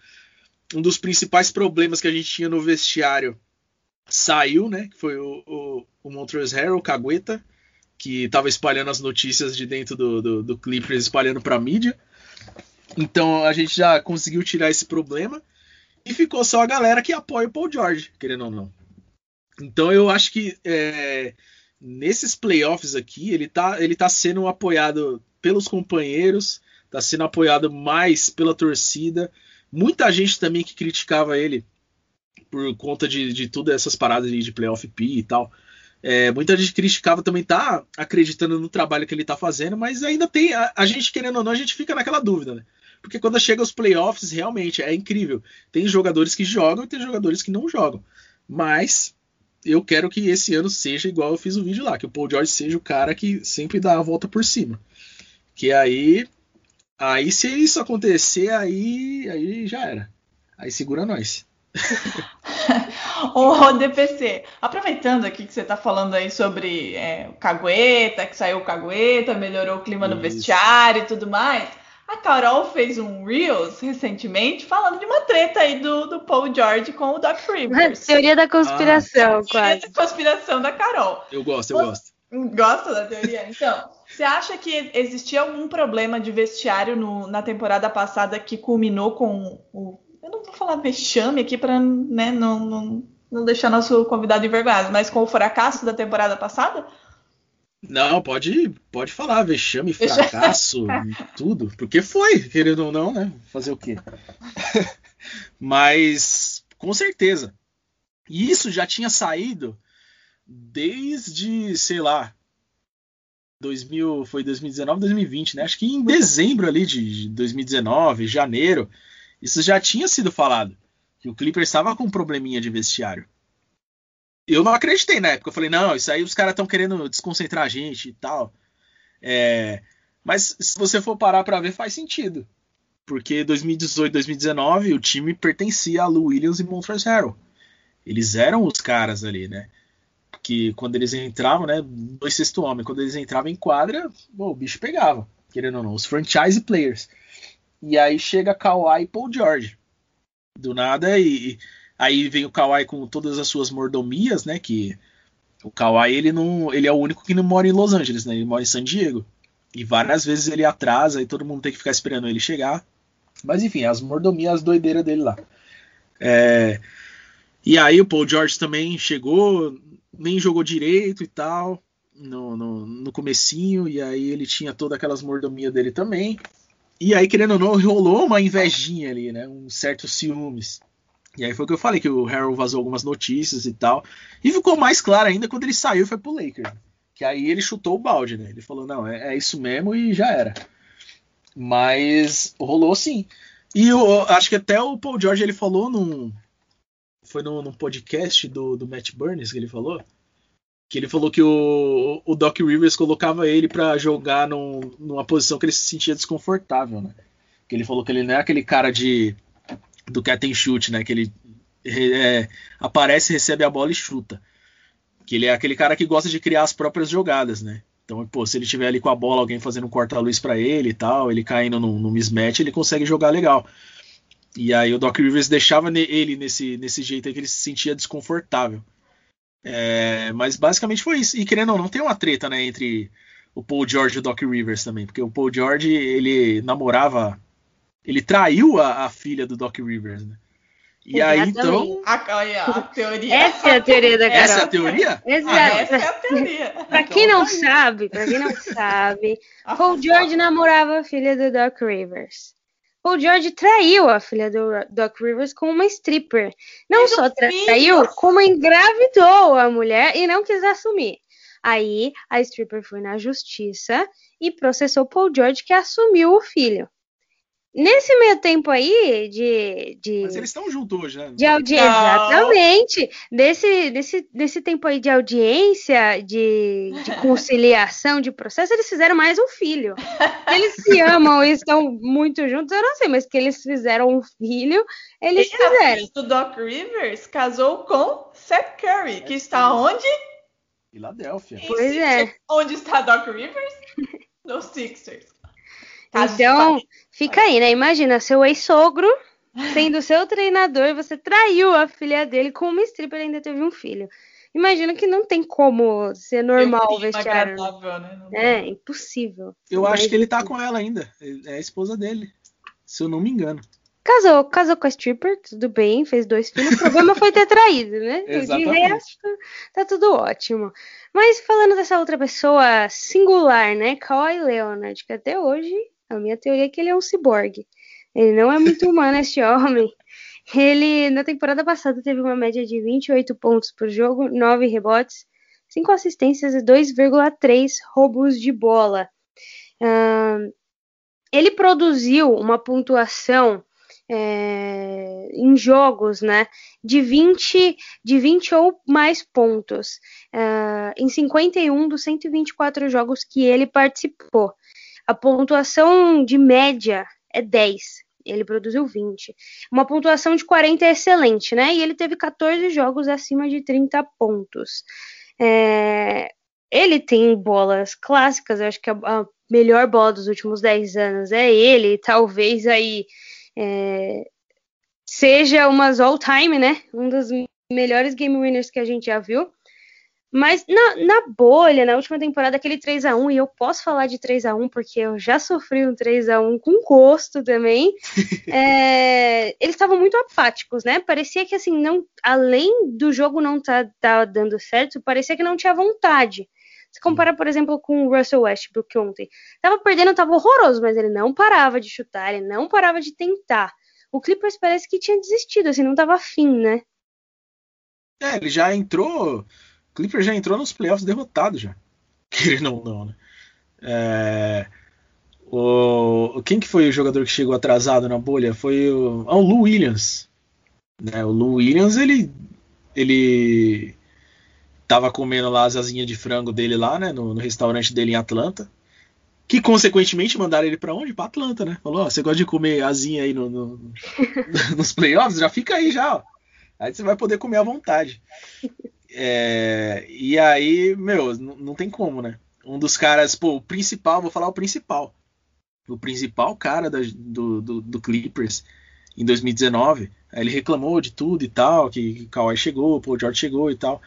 um dos principais problemas que a gente tinha no vestiário saiu, né? Que foi o, o, o Montrezl Harrell, Cagueta, que estava espalhando as notícias de dentro do, do, do Clippers, espalhando para a mídia. Então a gente já conseguiu tirar esse problema e ficou só a galera que apoia o Paul George, querendo ou não. Então eu acho que é, nesses playoffs aqui ele tá, ele tá sendo apoiado pelos companheiros, está sendo apoiado mais pela torcida. Muita gente também que criticava ele por conta de, de todas essas paradas de, playoff P e tal. É, muita gente criticava também tá acreditando no trabalho que ele tá fazendo, mas ainda tem a, a, gente querendo ou não, a gente fica naquela dúvida, né? Porque quando chega os playoffs, realmente é incrível. Tem jogadores que jogam e tem jogadores que não jogam. Mas eu quero que esse ano seja igual eu fiz o vídeo lá, que o Paul George seja o cara que sempre dá a volta por cima. Que aí. Aí se isso acontecer, aí, aí já era. Aí segura nós. Ô, DPC, aproveitando aqui que você está falando aí sobre é, o cagueta, que saiu o cagueta, melhorou o clima no vestiário e tudo mais. A Carol fez um Reels recentemente falando de uma treta aí do, do Paul George com o Doc Rivers. Teoria da conspiração, Ah, quase. Teoria da conspiração da Carol. Eu gosto, eu gosto. Gosta da teoria? Então, você acha que existia algum problema de vestiário no- na temporada passada que culminou com o. Eu não vou falar vexame aqui para né, não, não, não deixar nosso convidado envergonhado, mas com o fracasso da temporada passada? Não, pode, pode falar, vexame, fracasso, tudo. Porque foi, querendo ou não, né? Fazer o quê? Mas, com certeza. E isso já tinha saído desde, sei lá, 2000, foi 2019, 2020, né? Acho que em dezembro ali de 2019, janeiro, isso já tinha sido falado. Que o Clippers estava com um probleminha de vestiário. Eu não acreditei na época. Eu falei, não, isso aí os caras estão querendo desconcentrar a gente e tal. É, mas se você for parar para ver, faz sentido. Porque 2018, 2019, o time pertencia a Lou Williams e Montrezl Harrell. Eles eram os caras ali, né? Que quando eles entravam, né? Dois sexto homem, quando eles entravam em quadra, pô, o bicho pegava, querendo ou não, os franchise players. E aí chega Kawhi e Paul George. Do nada, e, aí vem o Kawhi com todas as suas mordomias, né? Que o Kawhi ele não, ele é o único que não mora em Los Angeles, né? Ele mora em San Diego. E várias vezes ele atrasa e todo mundo tem que ficar esperando ele chegar. Mas enfim, as mordomias, as doideiras dele lá. É, e aí o Paul George também chegou, nem jogou direito e tal, no, no, no comecinho, e aí ele tinha todas aquelas mordomias dele também. E aí, querendo ou não, rolou uma invejinha ali, né? Um certo ciúmes. E aí foi o que eu falei, que o Harold vazou algumas notícias e tal. E ficou mais claro ainda quando ele saiu e foi pro Lakers. Que aí ele chutou o balde, né? Ele falou, não, é, é isso mesmo e já era. Mas rolou sim. E eu acho que até o Paul George ele falou num. Foi num, num podcast do, do Matt Burns que ele falou. Que ele falou que o, o Doc Rivers colocava ele para jogar num, numa posição que ele se sentia desconfortável, né? Que ele falou que ele não é aquele cara de do catch and shoot, né? Que ele é, aparece, recebe a bola e chuta. Que ele é aquele cara que gosta de criar as próprias jogadas, né? Então, pô, se ele tiver ali com a bola, alguém fazendo um corta-luz para ele e tal, ele caindo no, no mismatch, ele consegue jogar legal. E aí o Doc Rivers deixava ele nesse, nesse jeito aí que ele se sentia desconfortável. É, mas basicamente foi isso. E querendo ou não, tem uma treta, né, entre o Paul George e o Doc Rivers também, porque o Paul George, ele namorava, ele traiu a, a filha do Doc Rivers, né? E aí, então... A, a teoria... Essa é a teoria da Carol. Essa é a teoria? Exato. Essa é a teoria. Pra quem não sabe, pra quem não sabe, Paul George namorava a filha do Doc Rivers. Paul George traiu a filha do Doc Rivers com uma stripper. Não Mas só o filho- traiu, como engravidou a mulher e não quis assumir. Aí a stripper foi na justiça e processou Paul George que assumiu o filho. Nesse meio tempo aí de, de Mas eles estão juntos hoje, né? de audiência, Não. exatamente. Desse, desse, desse tempo aí de audiência, de, de conciliação, de processo, eles fizeram mais um filho. Eles se amam e estão muito juntos, eu não sei, mas que eles fizeram um filho, eles E a fizeram. do Doc Rivers casou com Seth Curry, que está onde? Filadélfia. Pois é. Onde está Doc Rivers? No Sixers. Então, fica aí, né? Imagina, seu ex-sogro sendo seu treinador, você traiu a filha dele com uma stripper e ainda teve um filho. Imagina que não tem como ser normal o vestiário. né? né? É, impossível. Eu Mas- acho que ele tá com ela ainda. É a esposa dele. Se eu não me engano. Casou, casou com a stripper, tudo bem, fez dois filhos. O problema foi ter traído, né? De resto, tá tudo ótimo. Mas falando dessa outra pessoa singular, né? Kawhi Leonard, que até hoje a minha teoria é que ele é um ciborgue. Ele não é muito humano, esse homem. Ele, na temporada passada, teve uma média de 28 pontos por jogo, 9 rebotes, 5 assistências e 2,3 roubos de bola. Ahn, ele produziu uma pontuação é, em jogos, né, de 20, de 20 ou mais pontos, ah, em 51 dos 124 jogos que ele participou. A pontuação de média é 10. Ele produziu 20. Uma pontuação de 40 é excelente, né? E ele teve 14 jogos acima de 30 pontos. É, ele tem bolas clássicas, eu acho que a, a melhor bola dos últimos 10 anos é ele, talvez aí é, seja umas all-time, né? Um dos melhores game winners que a gente já viu. Mas na, na, bolha, na última temporada, aquele 3 a 1 e eu posso falar de 3 a 1 porque eu já sofri um 3 a 1 com gosto também. é, eles estavam muito apáticos, né? Parecia que assim, não, além do jogo não tá, tá dando certo, parecia que não tinha vontade. Se compara, por exemplo, com o Russell Westbrook ontem. Tava perdendo, tava horroroso, mas ele não parava de chutar, ele não parava de tentar. O Clippers parece que tinha desistido, assim, não tava afim, né? É, ele já entrou Clippers já entrou nos playoffs derrotado já. Querendo ou não, né? É, o, quem que foi o jogador que chegou atrasado na bolha? Foi o, ah, o Lou Williams. Né? O Lou Williams, ele, ele tava comendo lá as asinhas de frango dele lá, né? No, no restaurante dele em Atlanta. Que consequentemente mandaram ele para onde? Para Atlanta, né? Falou: ó, você gosta de comer asinha aí no, no, nos playoffs? Já fica aí já, ó. Aí você vai poder comer à vontade. É, e aí, meu, não tem como, né? Um dos caras, pô, o principal, vou falar o principal. O principal cara da, do, do, do, Clippers em 2019. Ele reclamou de tudo e tal, que, o Kawhi chegou, pô, o George chegou e tal.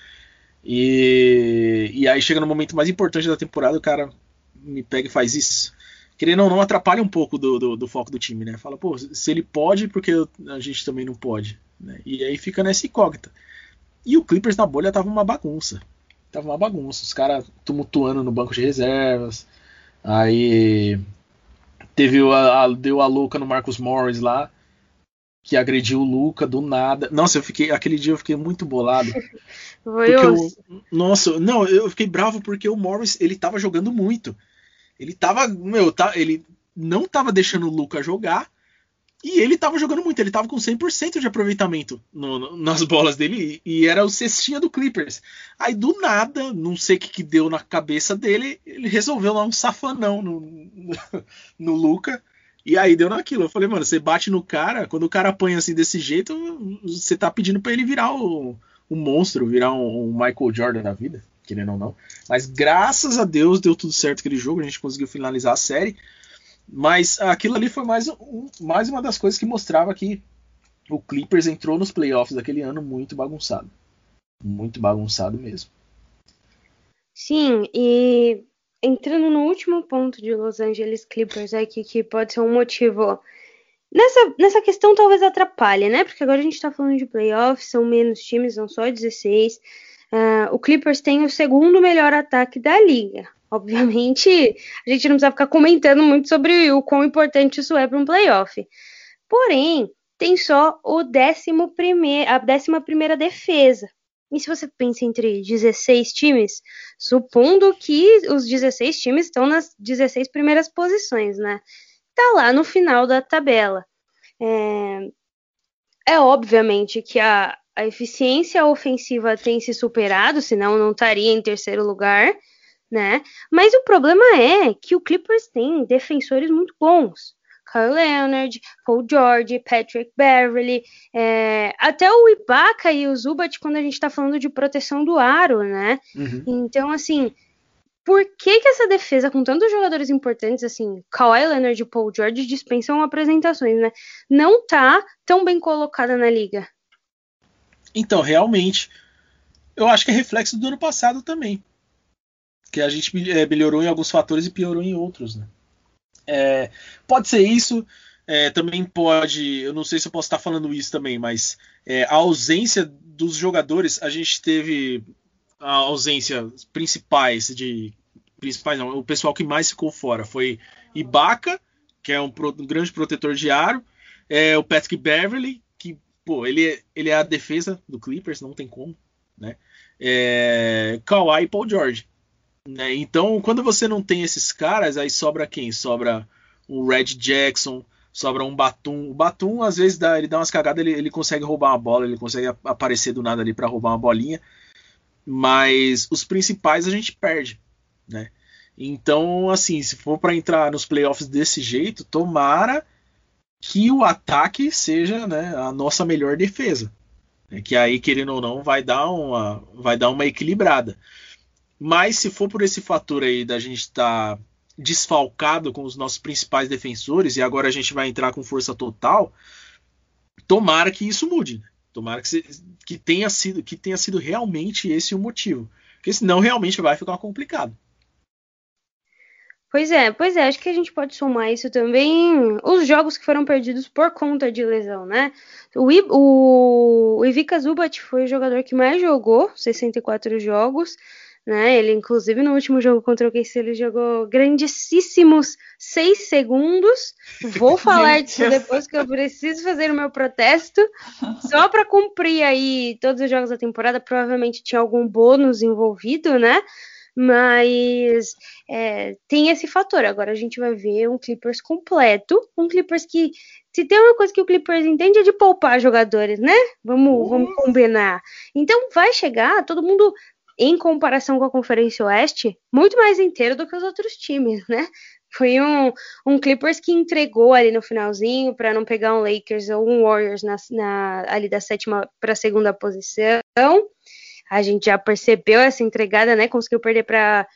E, e aí chega no momento mais importante da temporada, o cara me pega e faz isso. Querendo ou não, atrapalha um pouco do, do, do foco do time, né? Fala, pô, se ele pode, porque a gente também não pode. Né? E aí fica nessa incógnita. E o Clippers na bolha tava uma bagunça. Tava uma bagunça. Os caras tumultuando no banco de reservas. Aí teve a, a, deu a louca no Marcus Morris lá, que agrediu o Luca do nada. Nossa, eu fiquei aquele dia eu fiquei muito bolado. Foi eu, nossa, não, eu fiquei bravo porque o Morris, ele tava jogando muito. Ele tava, meu, tá, ele não tava deixando o Luca jogar e ele tava jogando muito, ele tava com 100% de aproveitamento no, no, nas bolas dele e era o cestinha do Clippers. Aí do nada, não sei o que, que deu na cabeça dele, ele resolveu lá um safanão no, no, no Luca. E aí deu naquilo. Eu falei, mano, você bate no cara, quando o cara apanha assim desse jeito, você tá pedindo para ele virar o, o monstro, virar um, um, Michael Jordan da vida, querendo ou não. Mas graças a Deus deu tudo certo aquele jogo, a gente conseguiu finalizar a série. Mas aquilo ali foi mais, um, mais uma das coisas que mostrava que o Clippers entrou nos playoffs daquele ano muito bagunçado. Muito bagunçado mesmo. Sim, e entrando no último ponto de Los Angeles Clippers aqui, que pode ser um motivo. Nessa, nessa questão talvez atrapalhe, né? Porque agora a gente tá falando de playoffs, são menos times, são só 16. Uh, ah, o Clippers tem o segundo melhor ataque da liga. Obviamente, a gente não precisa ficar comentando muito sobre o quão importante isso é para um playoff. Porém, tem só o décimo primeir, a décima primeira defesa. E se você pensa entre 16 times, supondo que os 16 times estão nas 16 primeiras posições, né? Tá lá no final da tabela. É, é obviamente que a, a eficiência ofensiva tem se superado, senão não estaria em terceiro lugar né? Mas o problema é que o Clippers tem defensores muito bons. Kyle Leonard, Paul George, Patrick Beverly, é, até o Ibaka e o Zubat quando a gente está falando de proteção do aro, né? Uhum. Então, assim, por que que essa defesa, com tantos jogadores importantes, assim, Kawhi Leonard e Paul George dispensam apresentações, né? Não tá tão bem colocada na liga. Então, realmente, eu acho que é reflexo do ano passado também que a gente é, melhorou em alguns fatores e piorou em outros. Né? É, pode ser isso, é, também pode. Eu não sei se eu posso estar falando isso também, mas é, a ausência dos jogadores, a gente teve a ausência principais de. Principais não, o pessoal que mais ficou fora foi Ibaka, que é um, um grande protetor de aro, é, o Patrick Beverly, que pô, ele, ele é a defesa do Clippers, não tem como, né? É, Kawhi e Paul George. Né? Então, quando você não tem esses caras, aí sobra quem? Sobra o Red Jackson, sobra um Batum. O Batum, às vezes, dá, ele dá umas cagadas, ele, ele consegue roubar uma bola, ele consegue aparecer do nada ali para roubar uma bolinha. Mas os principais a gente perde, né? Então, assim, se for para entrar nos playoffs desse jeito, tomara que o ataque seja né, a nossa melhor defesa. Né? Que aí, querendo ou não, vai dar uma, vai dar uma equilibrada. Mas se for por esse fator aí da gente estar tá desfalcado com os nossos principais defensores e agora a gente vai entrar com força total. Tomara que isso mude. Né? Tomara que, que, tenha sido, que tenha sido realmente esse o motivo. Porque senão realmente vai ficar complicado. Pois é, pois é, acho que a gente pode somar isso também. Os jogos que foram perdidos por conta de lesão, né? O, o, o Ivica Zubat foi o jogador que mais jogou, 64 jogos, né? Ele, inclusive, no último jogo contra o KC, ele jogou grandíssimos 6 segundos. Vou falar disso depois que eu preciso fazer o meu protesto. Só para cumprir aí todos os jogos da temporada, provavelmente tinha algum bônus envolvido, né? Mas é, tem esse fator. Agora a gente vai ver um Clippers completo, um Clippers que se tem uma coisa que o Clippers entende é de poupar jogadores, né? Vamos, uhum. vamos combinar. Então vai chegar todo mundo em comparação com a Conferência Oeste muito mais inteiro do que os outros times, né? Foi um, um Clippers que entregou ali no finalzinho para não pegar um Lakers ou um Warriors na, na ali da sétima para a segunda posição. A gente já percebeu essa entregada, né? Conseguiu perder para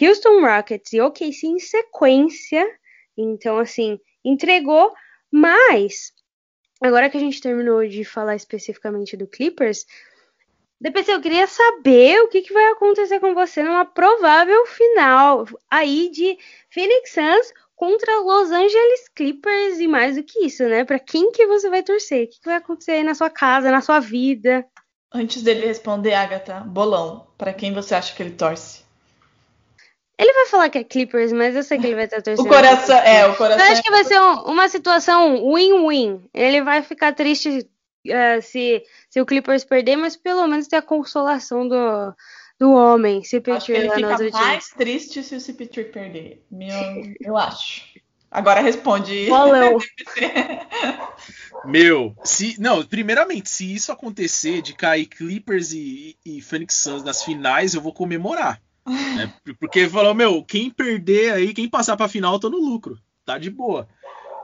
Houston Rockets e OKC em sequência. Então, assim, entregou, mas agora que a gente terminou de falar especificamente do Clippers, DPC, eu queria saber o que, que, vai acontecer com você numa provável final aí de Phoenix Suns contra Los Angeles Clippers e mais do que isso, né? Para quem que você vai torcer? O que, que vai acontecer aí na sua casa, na sua vida? Antes dele responder, Agatha, bolão, para quem você acha que ele torce? Ele vai falar que é Clippers, mas eu sei que ele vai estar torcendo. o coração, é, o coração. Eu acho que vai ser um, uma situação win-win. Ele vai ficar triste uh, se, se o Clippers perder, mas pelo menos tem a consolação do, do homem, CP3 lá Ele fica mais triste se o CP3 perder. Meu, eu acho. Agora responde. Bolão. Meu, se. Não, primeiramente, se isso acontecer de cair Clippers e, e Phoenix Suns nas finais, eu vou comemorar. Né? Porque falou, meu, quem perder aí, quem passar pra final, eu tô no lucro. Tá de boa.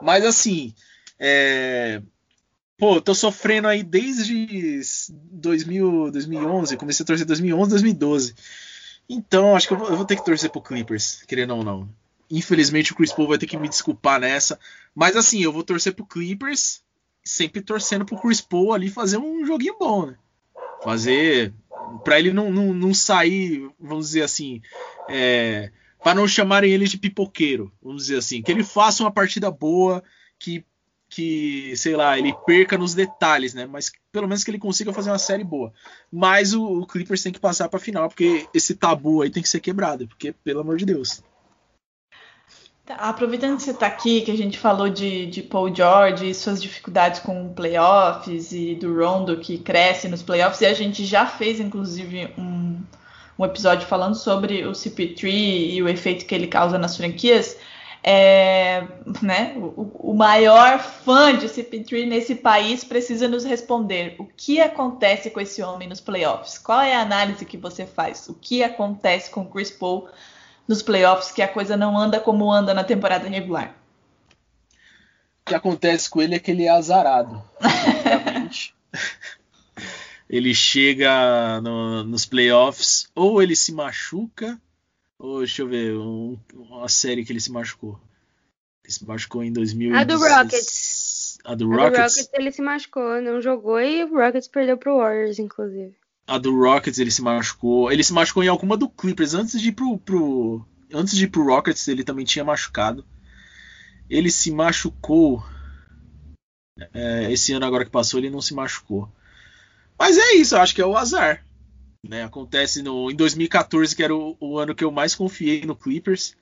Mas assim, é... pô, tô sofrendo aí desde 2000, 2011. Comecei a torcer 2011, 2012. Então, acho que eu vou, eu vou ter que torcer pro Clippers, querendo ou não. Infelizmente, o Chris Paul vai ter que me desculpar nessa. Mas assim, eu vou torcer pro Clippers sempre torcendo pro Chris Paul ali fazer um joguinho bom, né? Fazer. para ele não, não, não, sair, vamos dizer assim. É, para não chamarem ele de pipoqueiro, vamos dizer assim. Que ele faça uma partida boa, que, que sei lá, ele perca nos detalhes, né? Mas pelo menos que ele consiga fazer uma série boa. Mas o, o Clippers tem que passar pra final, porque esse tabu aí tem que ser quebrado, porque, pelo amor de Deus. Tá, aproveitando que você está aqui, que a gente falou de, de Paul George e suas dificuldades com playoffs e do Rondo que cresce nos playoffs, e a gente já fez, inclusive, um, um episódio falando sobre o CP3 e o efeito que ele causa nas franquias. É, né, o, o, maior fã de CP3 nesse país precisa nos responder o que acontece com esse homem nos playoffs. Qual é a análise que você faz? O que acontece com Chris Paul nos playoffs que a coisa não anda como anda na temporada regular. O que acontece com ele é que ele é azarado. ele chega no, nos playoffs, ou ele se machuca, ou deixa eu ver, um, uma série que ele se machucou. Ele se machucou em 2000. A do Rockets. A do Rockets. A do Rockets ele se machucou, não jogou e o Rockets perdeu pro Warriors, inclusive a do Rockets ele se machucou. Ele se machucou em alguma do Clippers. Antes de ir pro, pro, antes de ir pro Rockets, ele também tinha machucado. Ele se machucou. É, esse ano agora que passou, ele não se machucou. Mas é isso, eu acho que é o azar. Né? Acontece no, em 2014, que era o, o ano que eu mais confiei no Clippers.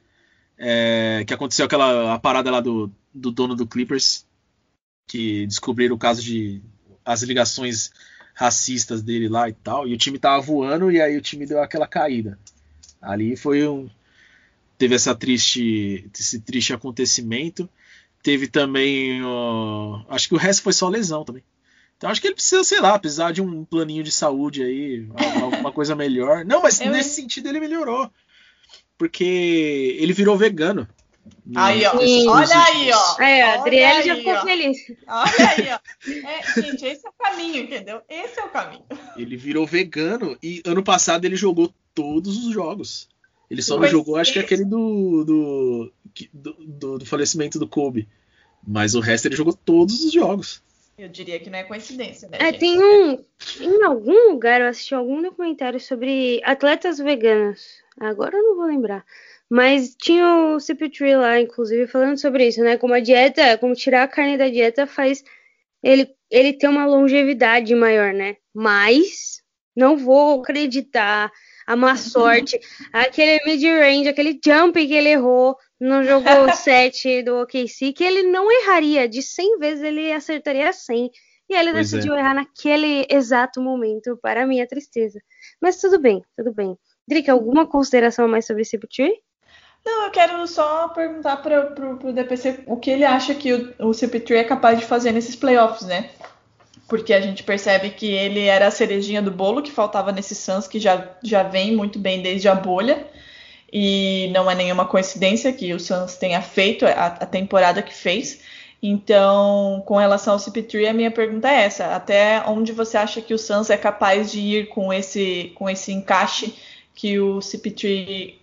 É, que aconteceu aquela a parada lá do, do dono do Clippers. Que descobriram o caso de as ligações racistas dele lá e tal. E o time tava voando e aí o time deu aquela caída. Ali foi um. Teve essa triste, esse triste acontecimento. Teve também. Uh, acho que o resto foi só lesão também. Então acho que ele precisa, sei lá, precisar de um planinho de saúde aí, alguma coisa melhor. Não, mas Eu... nesse sentido ele melhorou. Porque ele virou vegano. Aí, ó. Olha aí, ó. É, a Adriele já ficou feliz. Olha aí, ó. É, gente, esse é o caminho, entendeu? Esse é o caminho. Ele virou vegano e ano passado ele jogou todos os jogos. Ele só não jogou, acho que aquele do do, do, do, falecimento do Kobe. Mas o resto ele jogou todos os jogos. Eu diria que não é coincidência, né? É, gente? tem um. Em algum lugar eu assisti algum documentário sobre atletas veganos. Agora eu não vou lembrar. Mas tinha o CP3 lá, inclusive, falando sobre isso, né? Como a dieta, como tirar a carne da dieta faz ele, ele ter uma longevidade maior, né? Mas não vou acreditar a má sorte, aquele mid-range, aquele jump que ele errou no jogo 7 do OKC, que ele não erraria, de 100 vezes ele acertaria 100. E ele pois decidiu é. errar naquele exato momento, para minha tristeza. Mas tudo bem, tudo bem. Drica, alguma consideração mais sobre esse Tree? Não, eu quero só perguntar para o DPC o que ele acha que o, o CP3 é capaz de fazer nesses playoffs, né? Porque a gente percebe que ele era a cerejinha do bolo que faltava nesse Suns, que já, já vem muito bem desde a bolha. E não é nenhuma coincidência que o Suns tenha feito a, a temporada que fez. Então, com relação ao CP3, a minha pergunta é essa: até onde você acha que o Suns é capaz de ir com esse, com esse encaixe que o CP3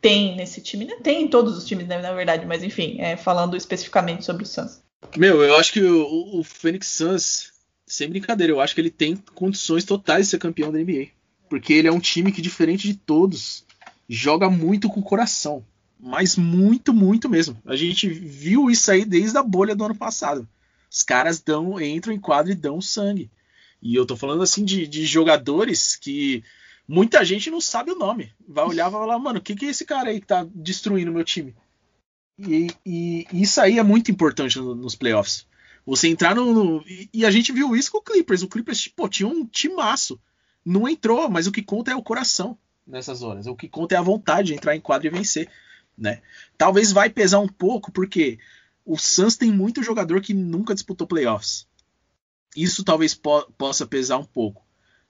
tem nesse time. Né? Tem em todos os times, né, na verdade, mas enfim, é, falando especificamente sobre o Suns. Meu, eu acho que o, o Phoenix Suns, sem brincadeira, eu acho que ele tem condições totais de ser campeão da NBA. Porque ele é um time que, diferente de todos, joga muito com o coração. Mas muito, muito mesmo. A gente viu isso aí desde a bolha do ano passado. Os caras dão, entram em quadro e dão sangue. E eu tô falando assim de, de jogadores que muita gente não sabe o nome. Vai olhar e vai falar, mano, o que, que é esse cara aí que tá destruindo meu time? E, e, e isso aí é muito importante no, nos playoffs. Você entrar no, no e, e, a gente viu isso com o Clippers. O Clippers pô, tinha um timaço. Não entrou, mas o que conta é o coração nessas horas. O que conta é a vontade de entrar em quadro e vencer. Né? Talvez vai pesar um pouco, porque o Suns tem muito jogador que nunca disputou playoffs. Isso talvez po possa pesar um pouco.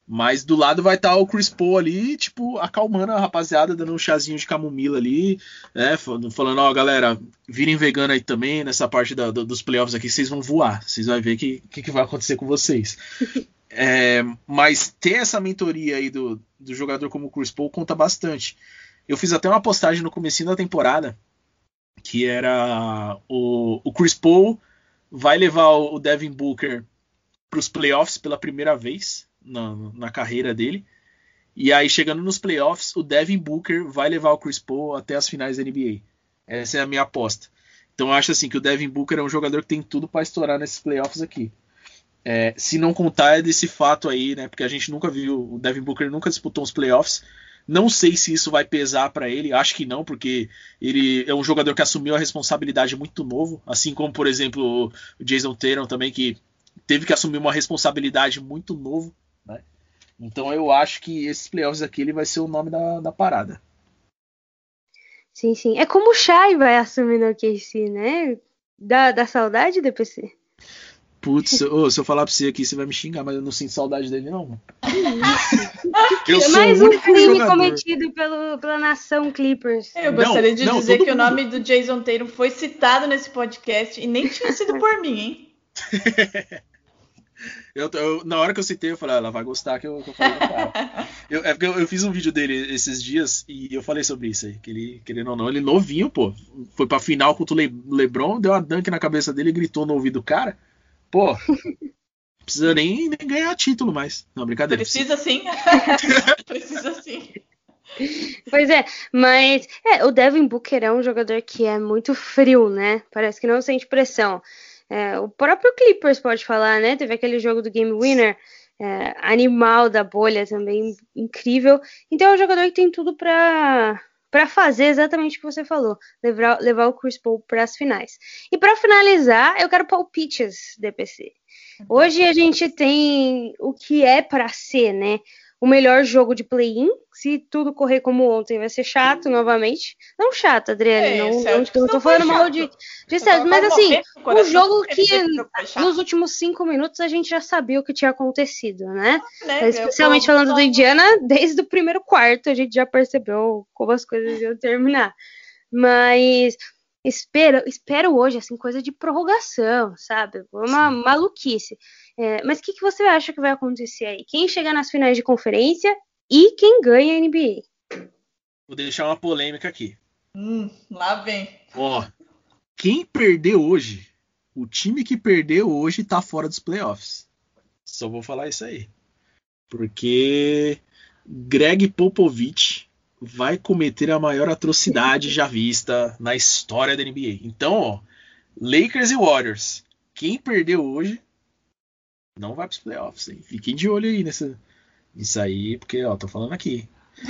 Mas do lado vai estar tá o Chris Paul ali, tipo, acalmando a rapaziada, dando um chazinho de camomila ali, né? Falando, ó, galera, virem vegano aí também, nessa parte da, do, dos playoffs aqui, vocês vão voar. Vocês vão ver o que, que, que, vai acontecer com vocês. é, mas ter essa mentoria aí do, do jogador como o Chris Paul conta bastante. Eu fiz até uma postagem no começo da temporada, que era o, o Chris Paul vai levar o Devin Booker para os playoffs pela primeira vez na, na carreira dele. E aí, chegando nos playoffs, o Devin Booker vai levar o Chris Paul até as finais da NBA. Essa é a minha aposta. Então, eu acho assim que o Devin Booker é um jogador que tem tudo para estourar nesses playoffs aqui. É, se não contar desse fato aí, né? Porque a gente nunca viu, o Devin Booker nunca disputou os playoffs. Não sei se isso vai pesar para ele, acho que não, porque ele é um jogador que assumiu a responsabilidade muito novo, assim como, por exemplo, o Jason Tatum também, que teve que assumir uma responsabilidade muito novo né? Então eu acho que esses playoffs aqui ele vai ser o nome da, da parada. Sim, sim. É como o Shai vai assumir no KC, né? Da, da saudade, DPC? Putz, oh, se eu falar pra você aqui, você vai me xingar, mas eu não sinto saudade dele, não. eu sou Mais um crime jogador. cometido pelo, pela nação Clippers. Eu gostaria não, de não, dizer que mundo. o nome do Jason Tatum foi citado nesse podcast e nem tinha sido por mim, hein? Eu, eu, na hora que eu citei, eu falei, ah, ela vai gostar que eu, que eu falei cara. eu, é porque eu, eu, fiz um vídeo dele esses dias e eu falei sobre isso aí. Que ele, querendo ou não, ele novinho, pô. Foi pra final contra o Le, Lebron, deu uma dunk na cabeça dele e gritou no ouvido do cara. Pô, precisa nem, nem ganhar título mais. Não, brincadeira. Precisa sim. precisa sim. Pois é, mas é, o Devin Booker é um jogador que é muito frio, né? Parece que não sente pressão. É, o próprio Clippers pode falar, né? Teve aquele jogo do Game Winner, é, animal da bolha também, incrível. Então é um jogador que tem tudo para para fazer exatamente o que você falou, levar, levar o Chris Paul para as finais. E para finalizar, eu quero palpites, DPC. Hoje a gente tem o que é para ser, né? O melhor jogo de play-in. Se tudo correr como ontem, vai ser chato novamente. Não chato, Adriane. É, não, não, não, tô falando mal de, de certo, mas assim, um jogo que nos últimos cinco minutos a gente já sabia o que tinha acontecido, né? né Especialmente falando do Indiana, desde o primeiro quarto a gente já percebeu como as coisas iam terminar. Mas espero, espero hoje, assim, coisa de prorrogação, sabe? Uma Sim. maluquice. É, mas o que, que você acha que vai acontecer aí? Quem chegar nas finais de conferência e quem ganha a NBA? vou deixar uma polêmica aqui. Hum, lá vem. Ó, quem perdeu hoje, o time que perdeu hoje tá fora dos playoffs. Só vou falar isso aí. Porque Greg Popovich vai cometer a maior atrocidade já vista na história da NBA. Então, ó, Lakers e Warriors. Quem perdeu hoje não vai para os playoffs. Hein? Fiquem de olho aí nessa, nisso aí, porque ó, tô falando aqui.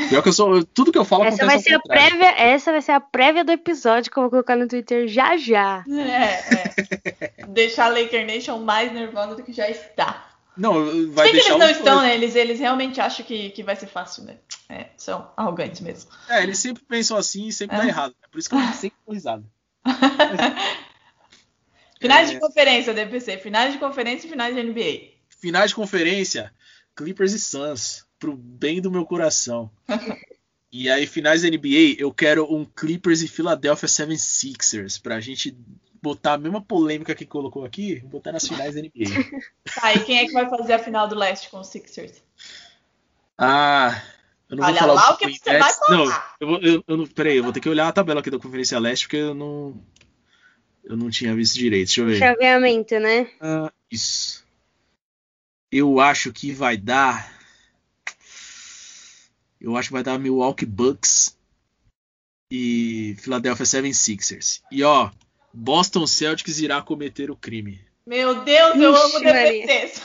Pior que eu sou, tudo que eu falo essa vai ser a prévia, essa vai ser a prévia do episódio que eu vou colocar no Twitter já já. É, é. Deixar a Laker Nation mais nervosa do que já está. Não, vai Bem deixar que eles não estão, né? Eles, eles realmente acham que, que vai ser fácil, né? É, são arrogantes mesmo. É, eles sempre pensam assim e sempre É. dá errado. É por isso que eu sempre dou risada. Finais É. de conferência, DPC. Finais de conferência e finais de NBA. Finais de conferência, Clippers e Suns, pro bem do meu coração. E aí, finais da NBA, eu quero um Clippers e Philadelphia 76ers, pra gente botar a mesma polêmica que colocou aqui, botar nas finais da NBA. Tá, e quem é que vai fazer a final do leste com os Sixers? Ah, eu não Olha vou falar lá o que você vai falar. Não, eu, vou, eu, eu peraí, eu vou ter que olhar a tabela aqui da Conferência Leste, porque eu não, eu não tinha visto direito. Deixa eu ver. Chaveamento, né? Ah, isso. Eu acho que vai dar. Eu acho que vai dar Milwaukee Bucks e Philadelphia 76ers. E ó, Boston Celtics irá cometer o crime. Meu Deus, eu Ixi, amo. DPC.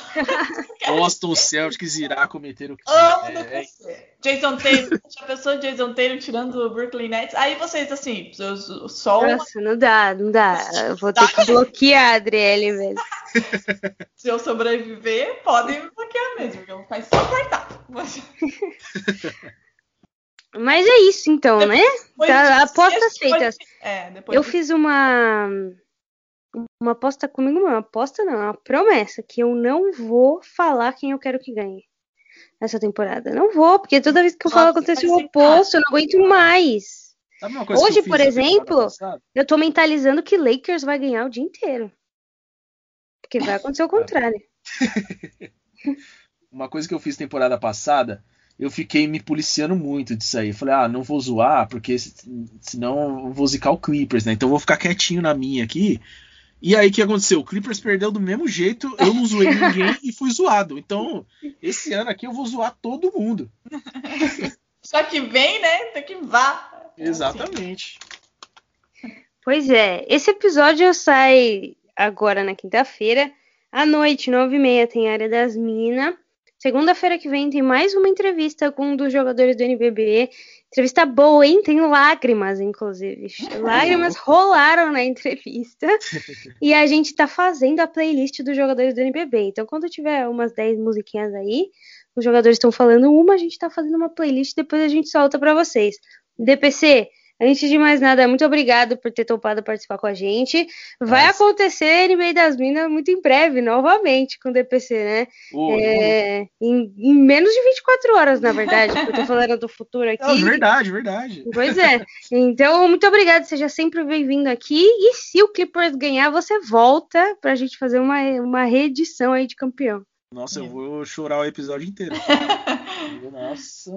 Boston Celtics irá cometer o crime. É. Jason Taylor. Já pensou Jason Taylor tirando o Brooklyn Nets? Aí vocês, assim, o só uma Nossa, não dá, não dá. Eu vou ter que bloquear a Adriele mesmo. Se eu sobreviver, podem me bloquear mesmo, porque eu vou ficar insuportável. Mas- Mas é isso então, né? Depois Tá, de apostas feitas. É, depois Eu fiz uma uma aposta comigo, não, uma aposta não, uma promessa que eu não vou falar quem eu quero que ganhe essa temporada. Não vou, porque toda vez que eu falo acontece o oposto, eu não aguento mais. Hoje, por exemplo? Eu tô mentalizando que Lakers vai ganhar o dia inteiro. Porque vai acontecer o contrário. uma coisa que eu fiz temporada passada, eu fiquei me policiando muito disso aí. Eu falei, ah, não vou zoar, porque se- senão eu vou zicar o Clippers, né? Então eu vou ficar quietinho na minha aqui. E aí o que aconteceu? O Clippers perdeu do mesmo jeito, eu não zoei ninguém e fui zoado. Então, esse ano aqui eu vou zoar todo mundo. Só que vem, né? Tem que vá. Exatamente. Pois é, esse episódio sai agora na quinta-feira. À noite, nove e meia, tem Área das Minas. Segunda-feira que vem tem mais uma entrevista com um dos jogadores do NBB. Entrevista boa, hein? Tem lágrimas, inclusive. Lágrimas rolaram na entrevista. E a gente tá fazendo a playlist dos jogadores do NBB. Então, quando tiver umas 10 musiquinhas aí, os jogadores estão falando uma, a gente tá fazendo uma playlist, depois a gente solta pra vocês. DPC, antes de mais nada, muito obrigado por ter topado participar com a gente. Vai Nossa. acontecer NBA das Minas muito em breve, novamente, com o DPC, né? Ô, É, em, em menos de 24 horas, na verdade, porque eu tô falando do futuro aqui. não, verdade, verdade. Pois é. Então, muito obrigada. Seja sempre bem-vindo aqui. E se o Clippers ganhar, você volta pra gente fazer uma, uma reedição aí de campeão. Nossa, eu vou chorar o episódio inteiro. Nossa.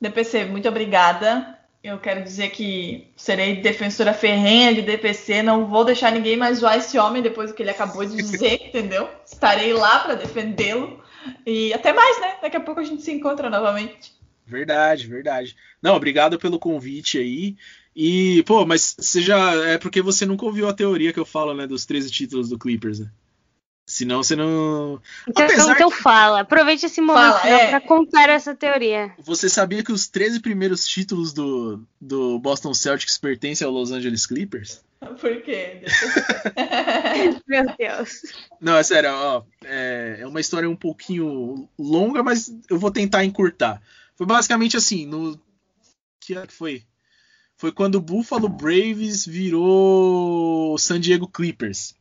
DPC, muito obrigada. Eu quero dizer que serei defensora ferrenha de DPC. Não vou deixar ninguém mais zoar esse homem depois do que ele acabou de dizer, entendeu? Estarei lá para defendê-lo. E até mais, né? Daqui a pouco a gente se encontra novamente. Verdade, verdade. Não, obrigado pelo convite aí. E, pô, mas você já. É porque você nunca ouviu a teoria que eu falo, né? Dos 13 títulos do Clippers, né? Senão você não. Então, Apesar então que- fala. Aproveite esse momento Fala, é. para contar essa teoria. Você sabia que os 13 primeiros títulos do, do Boston Celtics pertencem ao Los Angeles Clippers? Por quê? Meu Deus. Não, é sério, ó. É, é uma história um pouquinho longa, mas eu vou tentar encurtar. Foi basicamente assim, no. Que ano que foi? Foi quando o Buffalo Braves virou San Diego Clippers.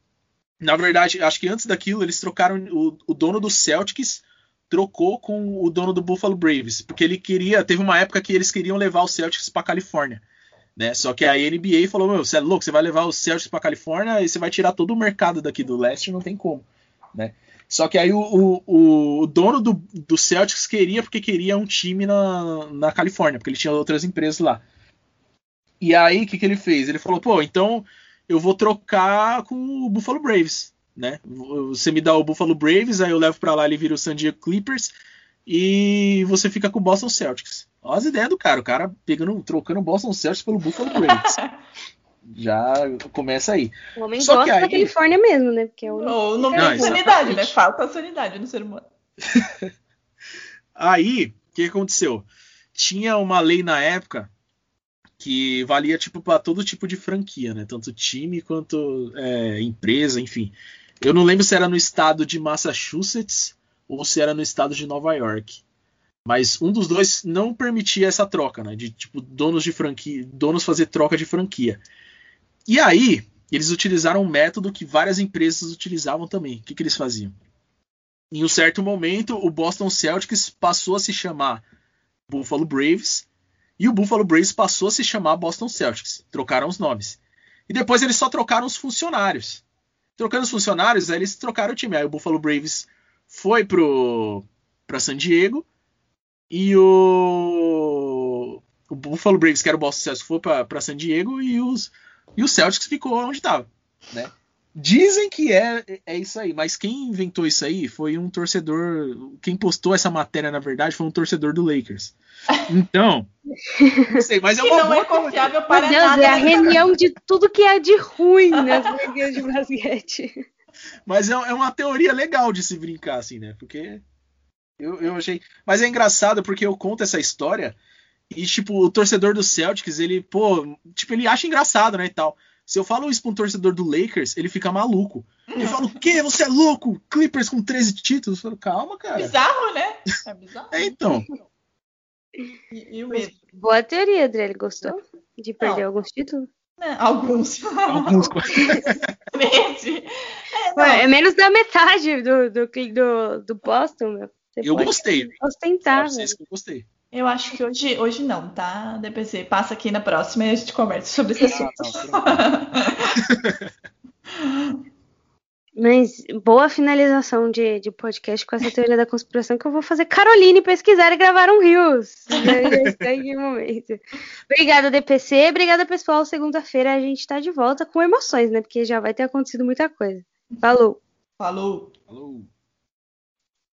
Na verdade, acho que antes daquilo eles trocaram o, o dono do Celtics trocou com o dono do Buffalo Braves, porque ele queria, teve uma época que eles queriam levar o Celtics para Califórnia, né? Só que a NBA falou: "Meu, você é louco, você vai levar o Celtics para Califórnia e você vai tirar todo o mercado daqui do leste, não tem como", né? Só que aí o, o, o dono do, do, Celtics queria porque queria um time na, na Califórnia, porque ele tinha outras empresas lá. E aí, o que, que ele fez? Ele falou, pô, então eu vou trocar com o Buffalo Braves, né? Você me dá o Buffalo Braves, aí eu levo para lá, ele vira o San Diego Clippers e você fica com o Boston Celtics. Olha as ideias do cara, o cara pegando, trocando o Boston Celtics pelo Buffalo Braves. Já começa aí. O homem Só gosta aí... da Califórnia mesmo, né? Porque é o não, não tem sanidade, né? Falta sanidade no ser humano. aí, o que aconteceu? Tinha uma lei na época que valia tipo para todo tipo de franquia, né? Tanto time quanto é, empresa, enfim. Eu não lembro se era no estado de Massachusetts ou se era no estado de Nova York. Mas um dos dois não permitia essa troca, né? De tipo donos de franquia, donos fazer troca de franquia. E aí eles utilizaram um método que várias empresas utilizavam também. O que, que eles faziam? Em um certo momento, o Boston Celtics passou a se chamar Buffalo Braves e o Buffalo Braves passou a se chamar Boston Celtics. Trocaram os nomes. E depois eles só trocaram os funcionários. Trocando os funcionários, aí eles trocaram o time. Aí o Buffalo Braves foi pro para San Diego e o o Buffalo Braves, que era o Boston Celtics, foi para San Diego e os e o Celtics ficou onde estava, né? Dizem que é, é isso aí, mas quem inventou isso aí foi um torcedor. Quem postou essa matéria, na verdade, foi um torcedor do Lakers. Então, não sei, mas é uma não é confiável para Meu Deus, nada. É a reunião de tudo que é de ruim nas ligas de basquete. Mas é, é, uma teoria legal de se brincar, assim, né? Porque eu, eu achei. Mas é engraçado porque eu conto essa história e, tipo, o torcedor do Celtics, ele, pô, tipo, ele acha engraçado, né, e tal. Se eu falo isso pra um torcedor do Lakers, ele fica maluco. Ele fala, o quê? Você é louco? Clippers com 13 títulos? Eu falo, calma, cara. Bizarro, né? É bizarro. É, então. E, e o medo? Boa teoria, André. Ele gostou de perder não. alguns títulos? Não, alguns. Alguns. é, é, menos da metade do, do, do, do Boston, meu. Você eu gostei. Ostentar. Eu gostei. Eu acho que hoje, hoje não, tá? DPC, passa aqui na próxima e a gente conversa sobre esse assunto. Mas boa finalização de, de podcast com essa teoria da conspiração que eu vou fazer Caroline pesquisar e gravar um Rios. em momento. Obrigada, DPC. Obrigada, pessoal. Segunda-feira a gente tá de volta com emoções, né? Porque já vai ter acontecido muita coisa. Falou. Falou. Falou.